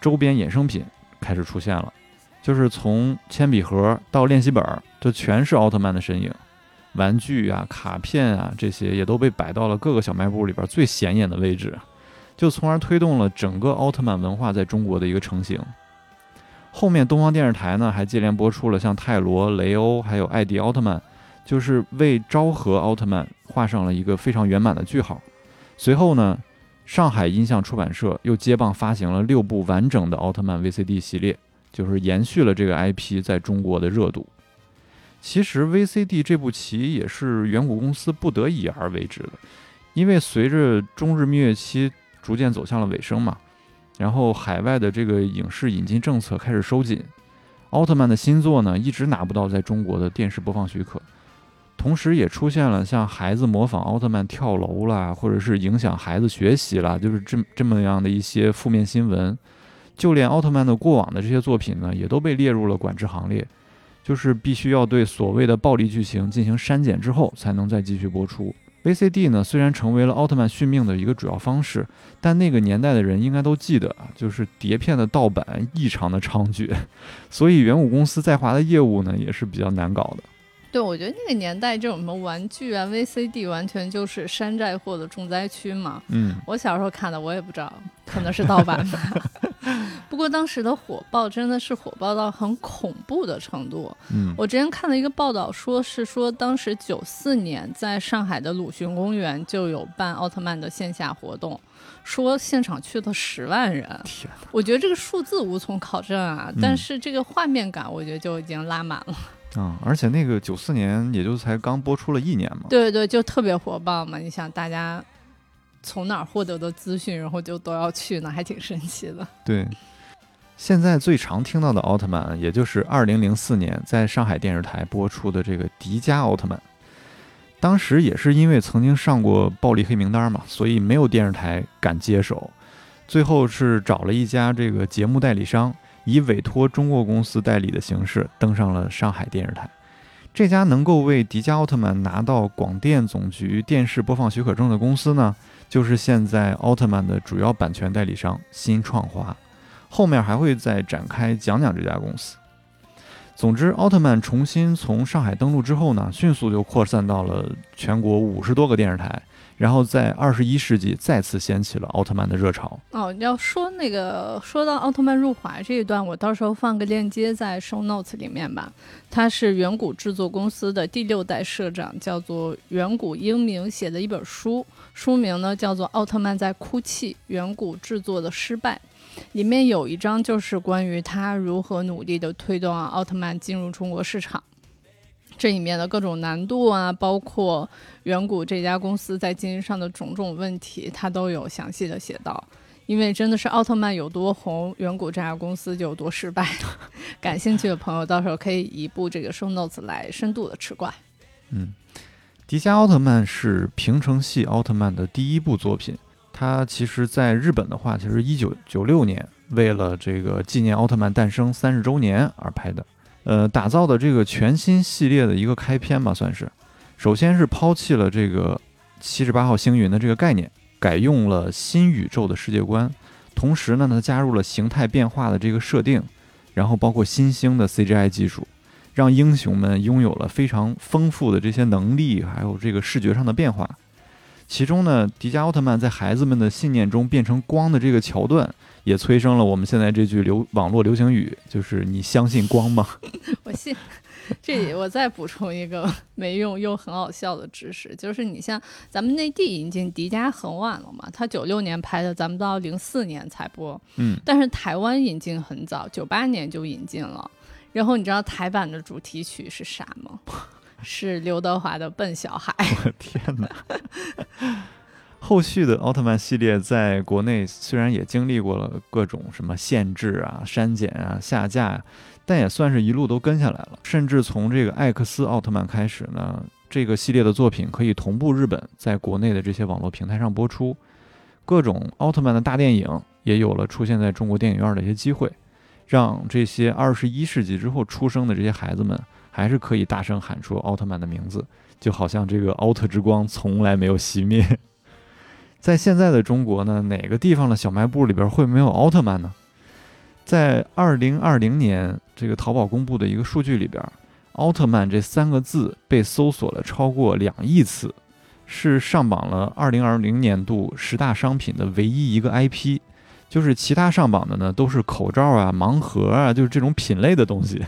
周边衍生品开始出现了，就是从铅笔盒到练习本，就全是奥特曼的身影。玩具啊、卡片啊，这些也都被摆到了各个小卖部里边最显眼的位置，就从而推动了整个奥特曼文化在中国的一个成型。后面东方电视台呢还接连播出了像泰罗、雷欧还有艾迪奥特曼，就是为昭和奥特曼画上了一个非常圆满的句号。随后呢，上海音像出版社又接棒发行了六部完整的奥特曼 VCD 系列，就是延续了这个 IP 在中国的热度。其实 VCD 这部棋也是远古公司不得已而为之的，因为随着中日蜜月期逐渐走向了尾声嘛，然后海外的这个影视引进政策开始收紧，奥特曼的新作呢一直拿不到在中国的电视播放许可，同时也出现了像孩子模仿奥特曼跳楼啦，或者是影响孩子学习啦，就是这这么样的一些负面新闻，就连奥特曼的过往的这些作品呢，也都被列入了管制行列。就是必须要对所谓的暴力剧情进行删减之后，才能再继续播出。VCD 呢，虽然成为了奥特曼续命的一个主要方式，但那个年代的人应该都记得啊，就是碟片的盗版异常的猖獗，所以远古公司在华的业务呢也是比较难搞的。对，我觉得那个年代这种什么玩具啊，VCD 完全就是山寨货的重灾区嘛。嗯，我小时候看的，我也不知道，可能是盗版吧。不过当时的火爆真的是火爆到很恐怖的程度。嗯，我之前看了一个报道，说是说当时九四年在上海的鲁迅公园就有办奥特曼的线下活动，说现场去了十万人。天，我觉得这个数字无从考证啊，但是这个画面感，我觉得就已经拉满了。啊，而且那个九四年也就才刚播出了一年嘛，对对，就特别火爆嘛。你想，大家从哪儿获得的资讯，然后就都要去呢，还挺神奇的。对，现在最常听到的奥特曼，也就是二零零四年在上海电视台播出的这个迪迦奥特曼。当时也是因为曾经上过暴力黑名单嘛，所以没有电视台敢接手，最后是找了一家这个节目代理商。以委托中国公司代理的形式登上了上海电视台。这家能够为迪迦奥特曼拿到广电总局电视播放许可证的公司呢，就是现在奥特曼的主要版权代理商新创华。后面还会再展开讲讲这家公司。总之，奥特曼重新从上海登陆之后呢，迅速就扩散到了全国五十多个电视台。然后在二十一世纪再次掀起了奥特曼的热潮。哦，要说那个说到奥特曼入华这一段，我到时候放个链接在 show notes 里面吧。他是远古制作公司的第六代社长，叫做远古英明写的一本书，书名呢叫做《奥特曼在哭泣：远古制作的失败》，里面有一章就是关于他如何努力的推动奥特曼进入中国市场。这里面的各种难度啊，包括远古这家公司在经营上的种种问题，他都有详细的写到。因为真的是奥特曼有多红，远古这家公司就有多失败。感兴趣的朋友，到时候可以移步这个 show notes 来深度的吃瓜。嗯，迪迦奥特曼是平成系奥特曼的第一部作品。它其实在日本的话，其实一九九六年为了这个纪念奥特曼诞生三十周年而拍的。呃，打造的这个全新系列的一个开篇吧，算是。首先是抛弃了这个七十八号星云的这个概念，改用了新宇宙的世界观，同时呢，它加入了形态变化的这个设定，然后包括新兴的 CGI 技术，让英雄们拥有了非常丰富的这些能力，还有这个视觉上的变化。其中呢，迪迦奥特曼在孩子们的信念中变成光的这个桥段。也催生了我们现在这句流网络流行语，就是你相信光吗？我信。这里我再补充一个没用又很好笑的知识，就是你像咱们内地引进迪迦很晚了嘛，他九六年拍的，咱们到零四年才播。嗯。但是台湾引进很早，九八年就引进了。然后你知道台版的主题曲是啥吗？是刘德华的笨小孩。我 天哪！后续的奥特曼系列在国内虽然也经历过了各种什么限制啊、删减啊、下架，但也算是一路都跟下来了。甚至从这个艾克斯奥特曼开始呢，这个系列的作品可以同步日本在国内的这些网络平台上播出。各种奥特曼的大电影也有了出现在中国电影院的一些机会，让这些二十一世纪之后出生的这些孩子们还是可以大声喊出奥特曼的名字，就好像这个奥特之光从来没有熄灭。在现在的中国呢，哪个地方的小卖部里边会没有奥特曼呢？在二零二零年这个淘宝公布的一个数据里边，奥特曼这三个字被搜索了超过两亿次，是上榜了二零二零年度十大商品的唯一一个 IP。就是其他上榜的呢都是口罩啊、盲盒啊，就是这种品类的东西。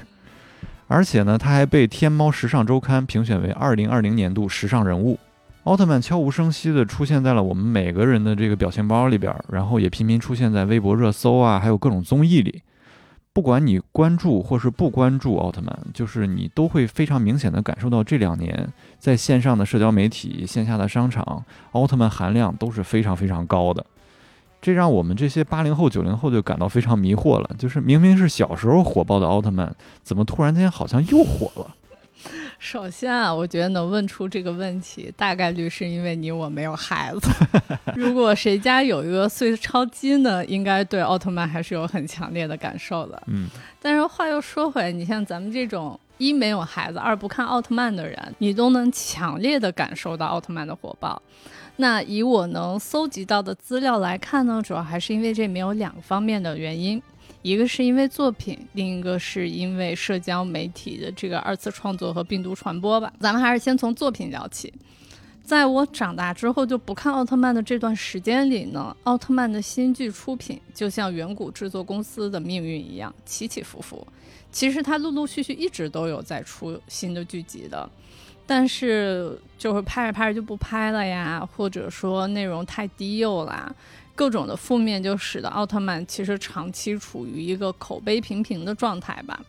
而且呢，它还被天猫时尚周刊评选为二零二零年度时尚人物。奥特曼悄无声息地出现在了我们每个人的这个表情包里边，然后也频频出现在微博热搜啊，还有各种综艺里。不管你关注或是不关注奥特曼，就是你都会非常明显的感受到这两年在线上的社交媒体、线下的商场，奥特曼含量都是非常非常高的。这让我们这些八零后、九零后就感到非常迷惑了，就是明明是小时候火爆的奥特曼，怎么突然间好像又火了？首先啊，我觉得能问出这个问题，大概率是因为你我没有孩子。如果谁家有一个碎钞机呢，应该对奥特曼还是有很强烈的感受的。嗯，但是话又说回来，你像咱们这种一没有孩子，二不看奥特曼的人，你都能强烈的感受到奥特曼的火爆。那以我能搜集到的资料来看呢，主要还是因为这里面有两个方面的原因。一个是因为作品，另一个是因为社交媒体的这个二次创作和病毒传播吧。咱们还是先从作品聊起。在我长大之后就不看奥特曼的这段时间里呢，奥特曼的新剧出品就像远古制作公司的命运一样起起伏伏。其实它陆陆续续一直都有在出新的剧集的，但是就是拍着拍着就不拍了呀，或者说内容太低幼啦。各种的负面就使得奥特曼其实长期处于一个口碑平平的状态吧。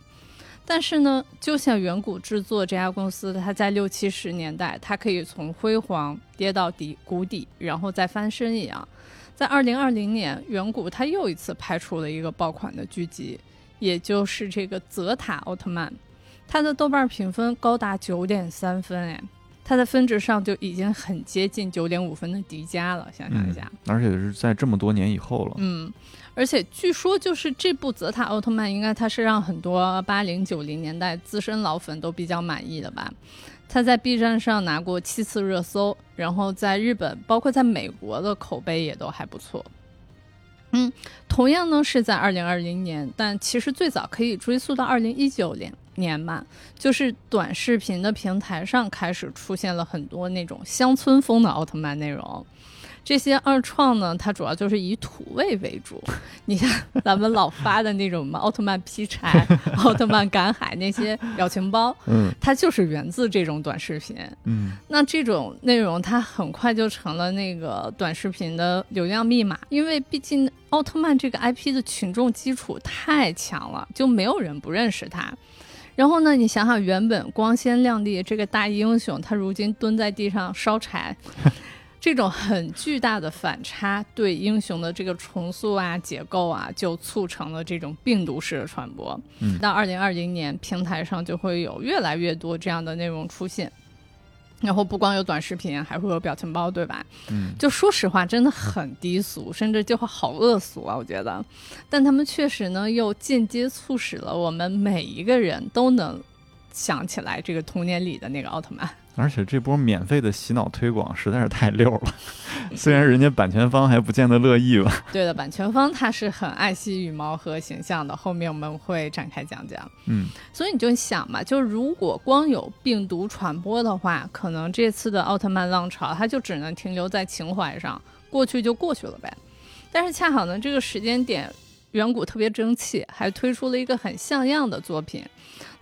但是呢，就像远古制作这家公司，它在六七十年代，它可以从辉煌跌到底谷底，然后再翻身一样。在二零二零年，远古它又一次拍出了一个爆款的剧集，也就是这个泽塔奥特曼，它的豆瓣评分高达九点三分，哎。它的分值上就已经很接近九点五分的迪迦了，想象一下，而且是在这么多年以后了。嗯，而且据说就是这部泽塔奥特曼，应该它是让很多八零九零年代资深老粉都比较满意的吧。它在 B 站上拿过七次热搜，然后在日本，包括在美国的口碑也都还不错。嗯，同样呢是在二零二零年，但其实最早可以追溯到二零一九年。年吧，就是短视频的平台上开始出现了很多那种乡村风的奥特曼内容。这些二创呢，它主要就是以土味为主。你像咱们老发的那种什么奥特曼劈柴、奥特曼赶海那些表情包，嗯，它就是源自这种短视频。嗯，那这种内容它很快就成了那个短视频的流量密码，因为毕竟奥特曼这个 IP 的群众基础太强了，就没有人不认识它。然后呢？你想想，原本光鲜亮丽这个大英雄，他如今蹲在地上烧柴，这种很巨大的反差，对英雄的这个重塑啊、解构啊，就促成了这种病毒式的传播。嗯，到二零二零年，平台上就会有越来越多这样的内容出现。然后不光有短视频，还会有表情包，对吧？嗯，就说实话，真的很低俗，甚至就会好恶俗啊！我觉得，但他们确实呢，又间接促使了我们每一个人都能想起来这个童年里的那个奥特曼。而且这波免费的洗脑推广实在是太溜了，虽然人家版权方还不见得乐意吧。对的，版权方他是很爱惜羽毛和形象的，后面我们会展开讲讲。嗯，所以你就想吧，就如果光有病毒传播的话，可能这次的奥特曼浪潮它就只能停留在情怀上，过去就过去了呗。但是恰好呢，这个时间点，远古特别争气，还推出了一个很像样的作品。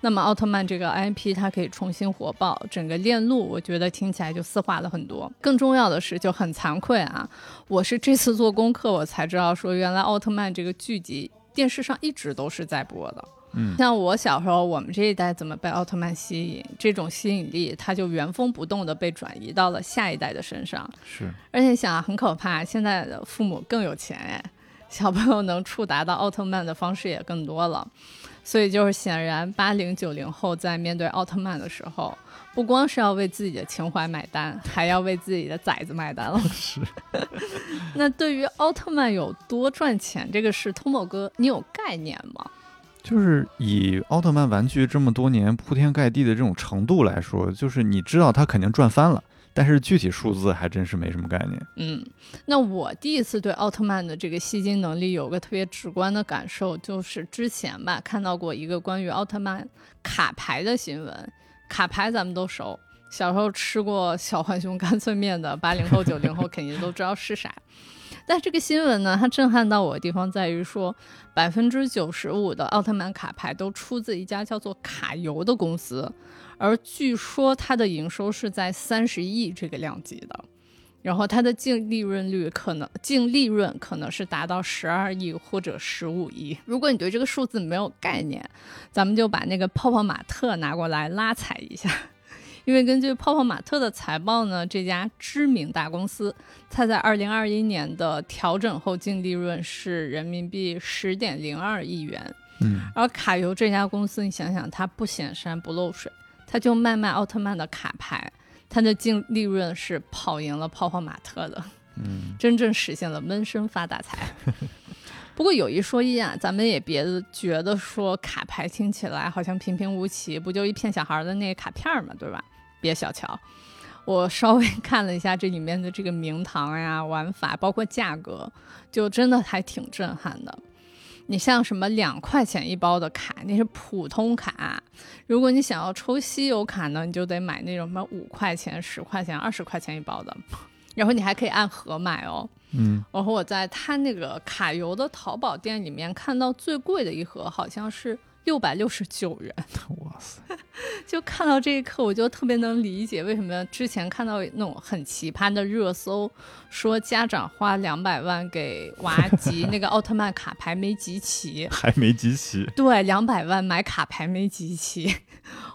那么奥特曼这个 IP 它可以重新火爆，整个链路我觉得听起来就丝滑了很多。更重要的是就很惭愧啊，我是这次做功课我才知道说原来奥特曼这个剧集电视上一直都是在播的。嗯像我小时候，我们这一代怎么被奥特曼吸引，这种吸引力它就原封不动的被转移到了下一代的身上。是，而且想很可怕，现在的父母更有钱哎，小朋友能触达到奥特曼的方式也更多了。所以就是显然，八零九零后在面对奥特曼的时候，不光是要为自己的情怀买单，还要为自己的崽子买单了。是，那对于奥特曼有多赚钱这个事，通某哥你有概念吗？就是以奥特曼玩具这么多年铺天盖地的这种程度来说，就是你知道他肯定赚翻了，但是具体数字还真是没什么概念。嗯，那我第一次对奥特曼的这个吸金能力有个特别直观的感受，就是之前吧看到过一个关于奥特曼卡牌的新闻。卡牌咱们都熟，小时候吃过小浣熊干脆面的八零后、九零后肯定都知道是啥。但这个新闻呢，它震撼到我的地方在于说，百分之九十五的奥特曼卡牌都出自一家叫做卡游的公司，而据说它的营收是在三十亿这个量级的。然后它的净利润率可能净利润可能是达到十二亿或者十五亿。如果你对这个数字没有概念，咱们就把那个泡泡玛特拿过来拉踩一下。因为根据泡泡玛特的财报呢，这家知名大公司，它在二零二一年的调整后净利润是人民币十点零二亿元。嗯，而卡游这家公司，你想想，它不显山不漏水，它就卖卖奥特曼的卡牌。它的净利润是跑赢了泡泡玛特的，嗯，真正实现了闷声发大财。不过有一说一啊，咱们也别觉得说卡牌听起来好像平平无奇，不就一骗小孩的那个卡片嘛，对吧？别小瞧，我稍微 看了一下这里面的这个名堂呀、玩法，包括价格，就真的还挺震撼的。你像什么两块钱一包的卡，那是普通卡。如果你想要抽稀有卡呢，你就得买那种什么五块钱、十块钱、二十块钱一包的，然后你还可以按盒买哦。嗯，然后我在他那个卡游的淘宝店里面看到最贵的一盒好像是六百六十九元。哇塞，就看到这一刻，我就特别能理解为什么之前看到那种很奇葩的热搜，说家长花两百万给娃集 那个奥特曼卡牌没集齐，还没集齐。对，两百万买卡牌没集齐。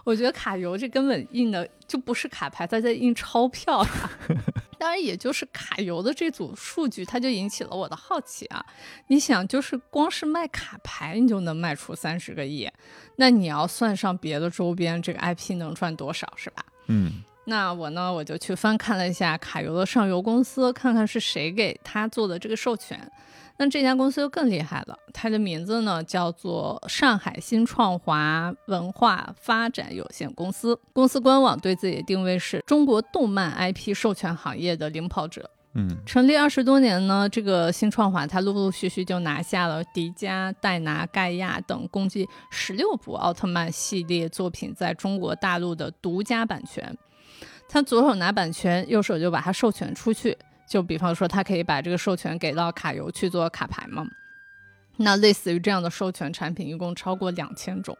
我觉得卡游这根本印的就不是卡牌，它在印钞票呀。当然，也就是卡游的这组数据，它就引起了我的好奇啊。你想，就是光是卖卡牌，你就能卖出三十个亿，那你要算上别的周边，这个 IP 能赚多少，是吧？嗯，那我呢，我就去翻看了一下卡游的上游公司，看看是谁给他做的这个授权。那这家公司就更厉害了，它的名字呢叫做上海新创华文化发展有限公司。公司官网对自己的定位是中国动漫 IP 授权行业的领跑者。嗯，成立二十多年呢，这个新创华它陆陆续续就拿下了迪迦、戴拿、盖亚等共计十六部奥特曼系列作品在中国大陆的独家版权。他左手拿版权，右手就把它授权出去。就比方说，他可以把这个授权给到卡游去做卡牌嘛？那类似于这样的授权产品，一共超过两千种，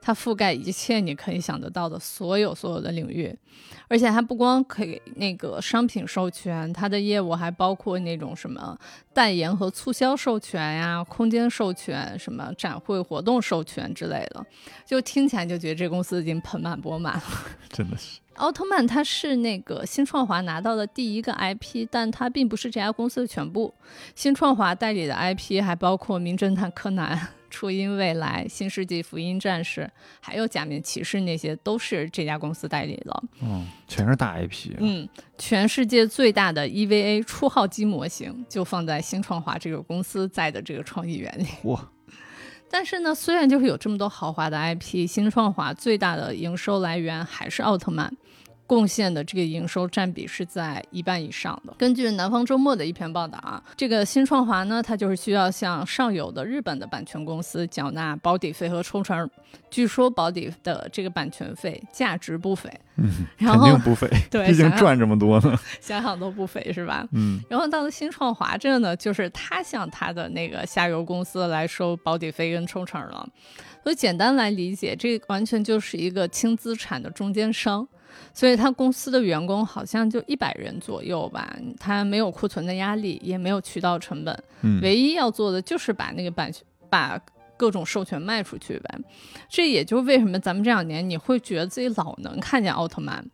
它覆盖一切你可以想得到的所有所有的领域，而且它不光可以那个商品授权，它的业务还包括那种什么代言和促销授权呀、空间授权、什么展会活动授权之类的，就听起来就觉得这公司已经盆满钵满了。真的是。奥特曼它是那个新创华拿到的第一个 IP，但它并不是这家公司的全部。新创华代理的 IP 还包括《名侦探柯南》、《初音未来》、《新世纪福音战士》，还有《假面骑士》，那些都是这家公司代理的。嗯，全是大 IP。嗯，全世界最大的 EVA 初号机模型就放在新创华这个公司在的这个创意园里。哇！但是呢，虽然就是有这么多豪华的 IP，新创华最大的营收来源还是奥特曼。贡献的这个营收占比是在一半以上的。根据南方周末的一篇报道啊，这个新创华呢，它就是需要向上游的日本的版权公司缴纳保底费和抽成。据说保底的这个版权费价值不菲，嗯，然肯后定不菲，对毕竟赚这么多呢。想想都不菲是吧？嗯，然后到了新创华这呢，就是他向他的那个下游公司来收保底费跟抽成了。所以简单来理解，这完全就是一个轻资产的中间商。所以他公司的员工好像就一百人左右吧，他没有库存的压力，也没有渠道成本，嗯，唯一要做的就是把那个版权把各种授权卖出去呗。这也就为什么咱们这两年你会觉得自己老能看见奥特曼，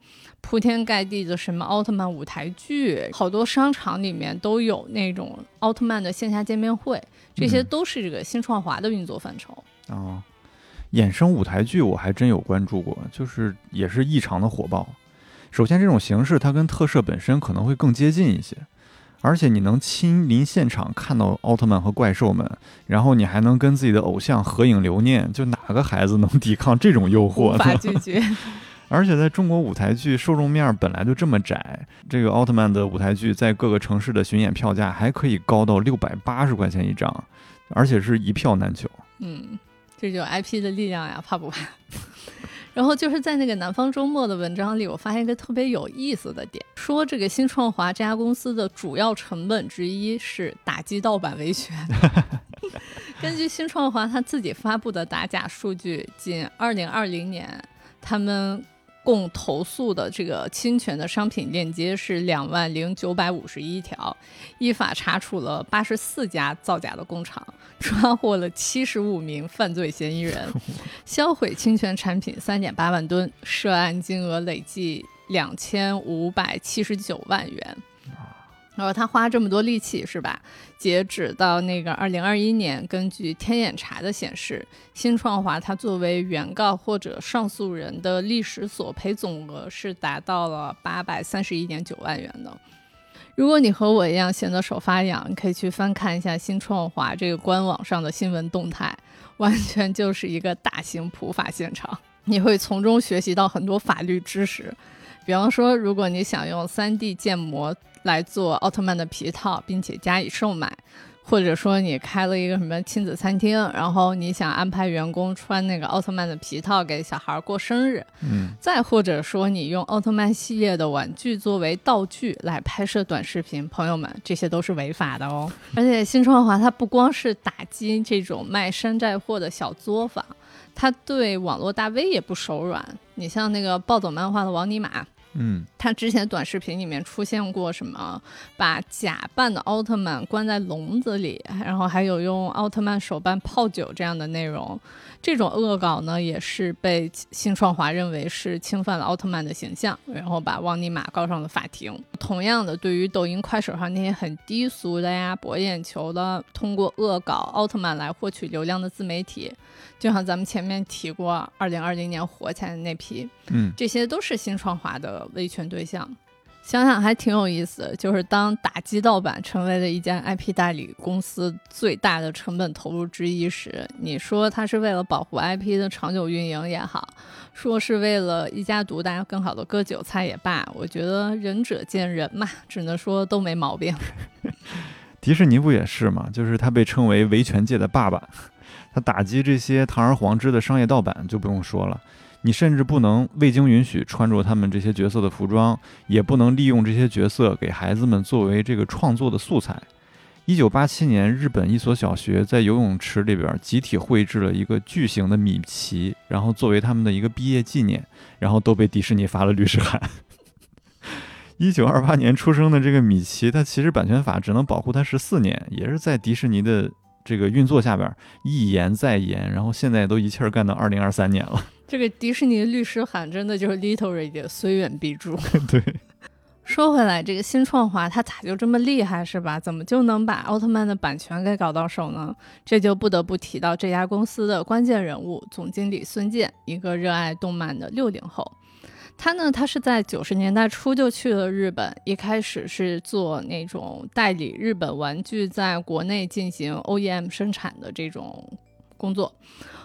铺天盖地的什么奥特曼舞台剧，好多商场里面都有那种奥特曼的线下见面会，这些都是这个新创华的运作范畴。哦，衍生舞台剧我还真有关注过，就是也是异常的火爆。首先，这种形式它跟特摄本身可能会更接近一些，而且你能亲临现场看到奥特曼和怪兽们，然后你还能跟自己的偶像合影留念，就哪个孩子能抵抗这种诱惑？无法拒绝。而且在中国舞台剧受众面本来就这么窄，这个奥特曼的舞台剧在各个城市的巡演票价还可以高到六百八十块钱一张，而且是一票难求。嗯，这就 IP 的力量呀，怕不怕？然后就是在那个南方周末的文章里，我发现一个特别有意思的点，说这个新创华这家公司的主要成本之一是打击盗版维权。根据新创华他自己发布的打假数据，仅二零二零年他们。共投诉的这个侵权的商品链接是两万零九百五十一条，依法查处了八十四家造假的工厂，抓获了七十五名犯罪嫌疑人，销毁侵权产品三点八万吨，涉案金额累计两千五百七十九万元。然后他花这么多力气是吧？截止到那个二零二一年，根据天眼查的显示，新创华它作为原告或者上诉人的历史索赔总额是达到了八百三十一点九万元的。如果你和我一样闲得手发痒，可以去翻看一下新创华这个官网上的新闻动态，完全就是一个大型普法现场，你会从中学习到很多法律知识。比方说，如果你想用 3D 建模来做奥特曼的皮套，并且加以售卖，或者说你开了一个什么亲子餐厅，然后你想安排员工穿那个奥特曼的皮套给小孩过生日，嗯，再或者说你用奥特曼系列的玩具作为道具来拍摄短视频，朋友们，这些都是违法的哦。而且新创华它不光是打击这种卖山寨货的小作坊，它对网络大 V 也不手软。你像那个暴走漫画的王尼玛。嗯，他之前短视频里面出现过什么，把假扮的奥特曼关在笼子里，然后还有用奥特曼手办泡酒这样的内容，这种恶搞呢，也是被新创华认为是侵犯了奥特曼的形象，然后把汪尼玛告上了法庭。同样的，对于抖音、快手上那些很低俗的呀、博眼球的，通过恶搞奥特曼来获取流量的自媒体。就像咱们前面提过，二零二零年火起来的那批，嗯，这些都是新创华的维权对象。想想还挺有意思，就是当打击盗版成为了一家 IP 代理公司最大的成本投入之一时，你说它是为了保护 IP 的长久运营也好，说是为了一家独大更好的割韭菜也罢，我觉得仁者见仁嘛，只能说都没毛病。迪士尼不也是吗？就是他被称为维权界的爸爸。他打击这些堂而皇之的商业盗版就不用说了，你甚至不能未经允许穿着他们这些角色的服装，也不能利用这些角色给孩子们作为这个创作的素材。一九八七年，日本一所小学在游泳池里边集体绘制了一个巨型的米奇，然后作为他们的一个毕业纪念，然后都被迪士尼发了律师函。一九二八年出生的这个米奇，他其实版权法只能保护他十四年，也是在迪士尼的。这个运作下边一延再延，然后现在都一气儿干到二零二三年了。这个迪士尼律师函真的就是 literally 虽远必诛。对，说回来，这个新创华他咋就这么厉害是吧？怎么就能把奥特曼的版权给搞到手呢？这就不得不提到这家公司的关键人物总经理孙健，一个热爱动漫的六零后。他呢，他是在九十年代初就去了日本，一开始是做那种代理日本玩具在国内进行 OEM 生产的这种工作。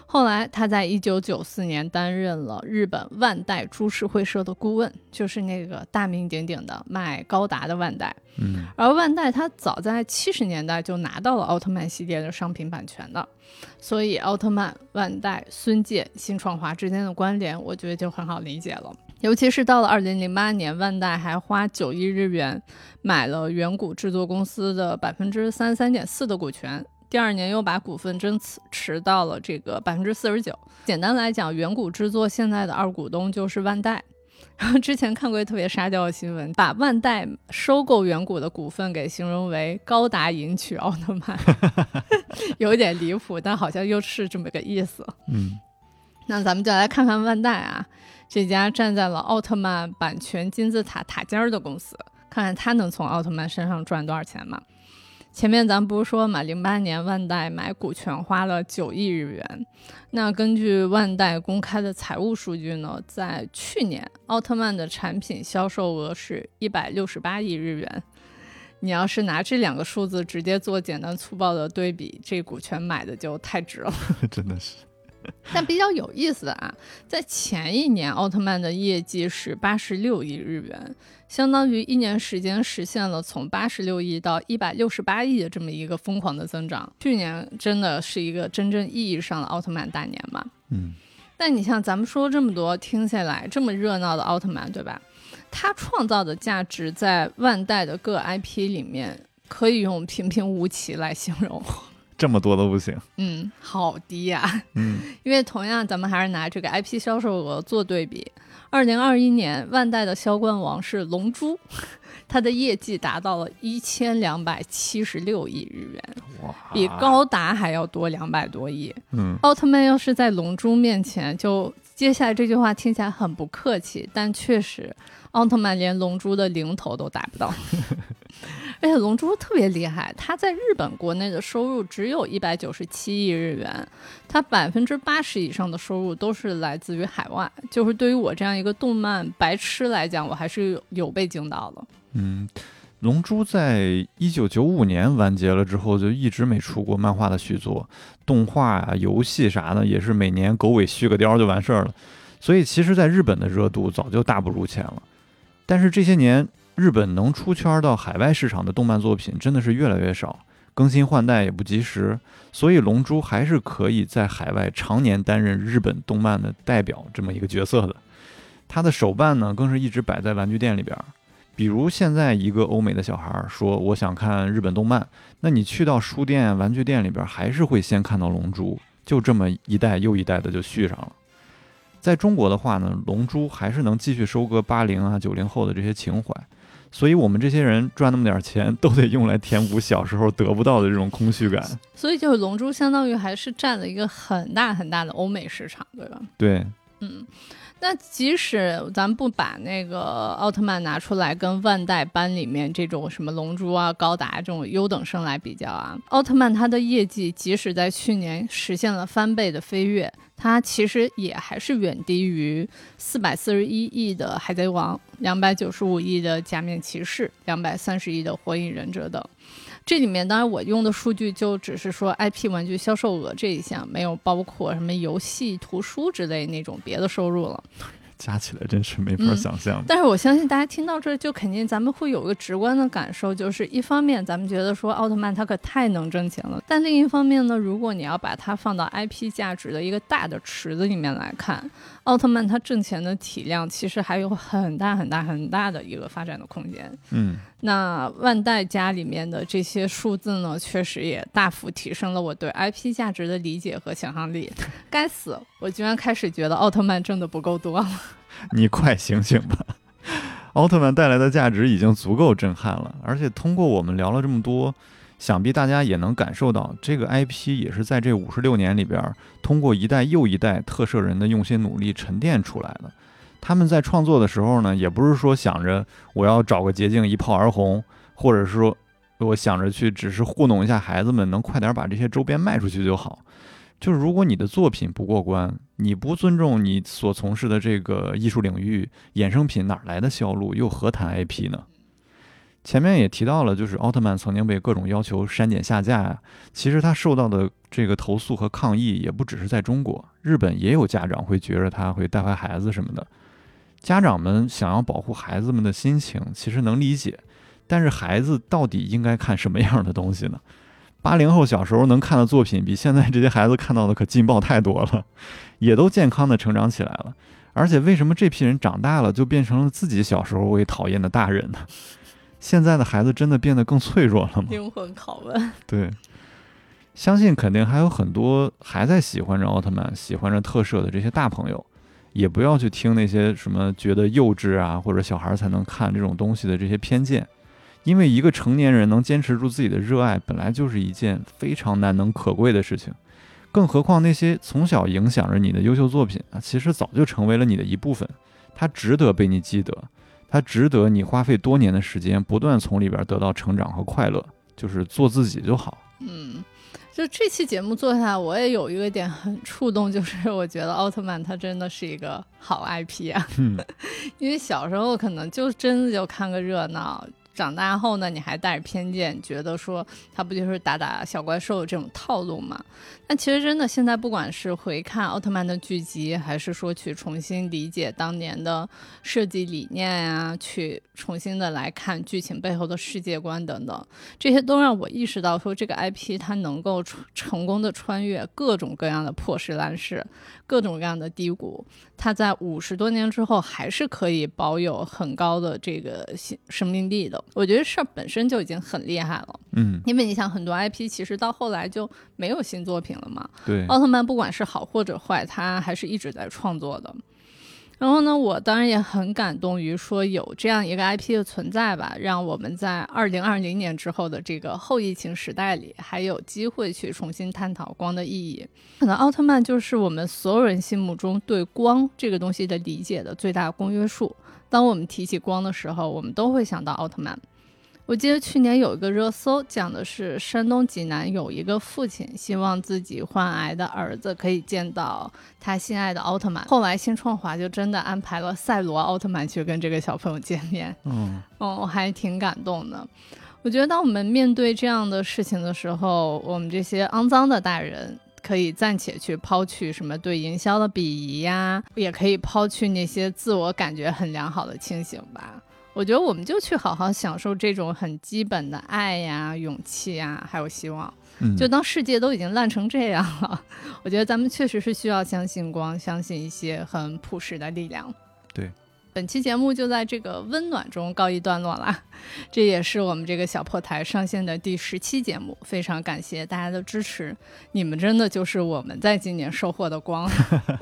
后来他在一九九四年担任了日本万代株式会社的顾问，就是那个大名鼎鼎的卖高达的万代。嗯，而万代他早在七十年代就拿到了奥特曼系列的商品版权的，所以奥特曼、万代、孙健、新创华之间的关联，我觉得就很好理解了。尤其是到了二零零八年，万代还花九亿日元买了远古制作公司的百分之三十三点四的股权，第二年又把股份增持到了这个百分之四十九。简单来讲，远古制作现在的二股东就是万代。然后之前看过一特别沙雕的新闻，把万代收购远古的股份给形容为高达迎娶奥特曼，有点离谱，但好像又是这么个意思。嗯，那咱们就来看看万代啊，这家站在了奥特曼版权金字塔塔尖儿的公司，看看他能从奥特曼身上赚多少钱嘛。前面咱不是说嘛，零八年万代买股权花了九亿日元。那根据万代公开的财务数据呢，在去年奥特曼的产品销售额是一百六十八亿日元。你要是拿这两个数字直接做简单粗暴的对比，这股权买的就太值了。真的是。但比较有意思的啊，在前一年奥特曼的业绩是八十六亿日元。相当于一年时间实现了从八十六亿到一百六十八亿的这么一个疯狂的增长。去年真的是一个真正意义上的奥特曼大年嘛？嗯。但你像咱们说这么多，听下来这么热闹的奥特曼，对吧？它创造的价值在万代的各 IP 里面，可以用平平无奇来形容。这么多都不行？嗯，好低呀。嗯。因为同样，咱们还是拿这个 IP 销售额做对比。二零二一年，万代的销冠王是《龙珠 》，它的业绩达到了一千两百七十六亿日元，比高达还要多两百多亿。嗯，奥特曼要是在《龙珠》面前，就接下来这句话听起来很不客气，但确实，奥特曼连《龙珠》的零头都达不到。而且龙珠特别厉害，它在日本国内的收入只有一百九十七亿日元，它百分之八十以上的收入都是来自于海外。就是对于我这样一个动漫白痴来讲，我还是有被惊到了。嗯，龙珠在一九九五年完结了之后，就一直没出过漫画的续作，动画啊、游戏啥的也是每年狗尾续个貂就完事儿了。所以其实，在日本的热度早就大不如前了。但是这些年，日本能出圈到海外市场的动漫作品真的是越来越少，更新换代也不及时，所以《龙珠》还是可以在海外常年担任日本动漫的代表这么一个角色的。它的手办呢，更是一直摆在玩具店里边。比如现在一个欧美的小孩说我想看日本动漫，那你去到书店、玩具店里边，还是会先看到《龙珠》，就这么一代又一代的就续上了。在中国的话呢，《龙珠》还是能继续收割八零啊、九零后的这些情怀。所以，我们这些人赚那么点钱，都得用来填补小时候得不到的这种空虚感。所以，就是《龙珠》相当于还是占了一个很大很大的欧美市场，对吧？对，嗯。那即使咱不把那个奥特曼拿出来跟万代班里面这种什么龙珠啊、高达这种优等生来比较啊，奥特曼它的业绩即使在去年实现了翻倍的飞跃，它其实也还是远低于四百四十一亿的海贼王、两百九十五亿的假面骑士、两百三十亿的火影忍者等。这里面当然我用的数据就只是说 IP 玩具销售额这一项，没有包括什么游戏、图书之类那种别的收入了。加起来真是没法想象。但是我相信大家听到这就肯定咱们会有个直观的感受，就是一方面咱们觉得说奥特曼它可太能挣钱了，但另一方面呢，如果你要把它放到 IP 价值的一个大的池子里面来看，奥特曼它挣钱的体量其实还有很大很大很大的一个发展的空间。嗯，那万代家里面的这些数字呢，确实也大幅提升了我对 IP 价值的理解和想象力。该死，我居然开始觉得奥特曼挣的不够多了。你快醒醒吧！奥特曼带来的价值已经足够震撼了，而且通过我们聊了这么多，想必大家也能感受到，这个 IP 也是在这五十六年里边，通过一代又一代特摄人的用心努力沉淀出来的。他们在创作的时候呢，也不是说想着我要找个捷径一炮而红，或者是说我想着去只是糊弄一下孩子们，能快点把这些周边卖出去就好。就是如果你的作品不过关，你不尊重你所从事的这个艺术领域，衍生品哪来的销路？又何谈 IP 呢？前面也提到了，就是奥特曼曾经被各种要求删减下架呀。其实他受到的这个投诉和抗议也不只是在中国，日本也有家长会觉着他会带坏孩子什么的。家长们想要保护孩子们的心情，其实能理解，但是孩子到底应该看什么样的东西呢？八零后小时候能看的作品，比现在这些孩子看到的可劲爆太多了，也都健康的成长起来了。而且，为什么这批人长大了就变成了自己小时候为讨厌的大人呢？现在的孩子真的变得更脆弱了吗？灵魂拷问。对，相信肯定还有很多还在喜欢着奥特曼、喜欢着特摄的这些大朋友，也不要去听那些什么觉得幼稚啊，或者小孩才能看这种东西的这些偏见。因为一个成年人能坚持住自己的热爱，本来就是一件非常难能可贵的事情。更何况那些从小影响着你的优秀作品啊，其实早就成为了你的一部分，它值得被你记得，它值得你花费多年的时间，不断从里边得到成长和快乐。就是做自己就好。嗯，就这期节目做下来，我也有一个点很触动，就是我觉得奥特曼它真的是一个好 IP 啊。嗯，因为小时候可能就真的就看个热闹。长大后呢，你还带着偏见，觉得说他不就是打打小怪兽这种套路吗？但其实真的，现在不管是回看奥特曼的剧集，还是说去重新理解当年的设计理念呀，去重新的来看剧情背后的世界观等等，这些都让我意识到说这个 IP 它能够成功的穿越各种各样的破石烂事，各种各样的低谷，它在五十多年之后还是可以保有很高的这个生命力的。我觉得事儿本身就已经很厉害了，嗯，因为你想，很多 IP 其实到后来就没有新作品了嘛。对，奥特曼不管是好或者坏，他还是一直在创作的。然后呢，我当然也很感动于说有这样一个 IP 的存在吧，让我们在二零二零年之后的这个后疫情时代里，还有机会去重新探讨光的意义。可能奥特曼就是我们所有人心目中对光这个东西的理解的最大公约数。当我们提起光的时候，我们都会想到奥特曼。我记得去年有一个热搜，讲的是山东济南有一个父亲希望自己患癌的儿子可以见到他心爱的奥特曼。后来新创华就真的安排了赛罗奥特曼去跟这个小朋友见面。嗯，哦，我还挺感动的。我觉得当我们面对这样的事情的时候，我们这些肮脏的大人。可以暂且去抛去什么对营销的鄙夷呀，也可以抛去那些自我感觉很良好的清醒吧。我觉得我们就去好好享受这种很基本的爱呀、勇气呀，还有希望。就当世界都已经烂成这样了，我觉得咱们确实是需要相信光，相信一些很朴实的力量。对。本期节目就在这个温暖中告一段落了，这也是我们这个小破台上线的第十期节目，非常感谢大家的支持，你们真的就是我们在今年收获的光。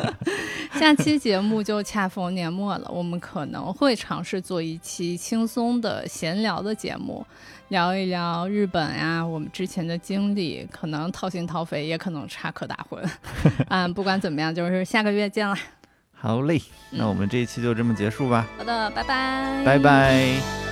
下期节目就恰逢年末了，我们可能会尝试做一期轻松的闲聊的节目，聊一聊日本呀，我们之前的经历，可能掏心掏肺，也可能插科打诨。嗯，不管怎么样，就是下个月见了。好嘞，那我们这一期就这么结束吧。好的，拜拜，拜拜。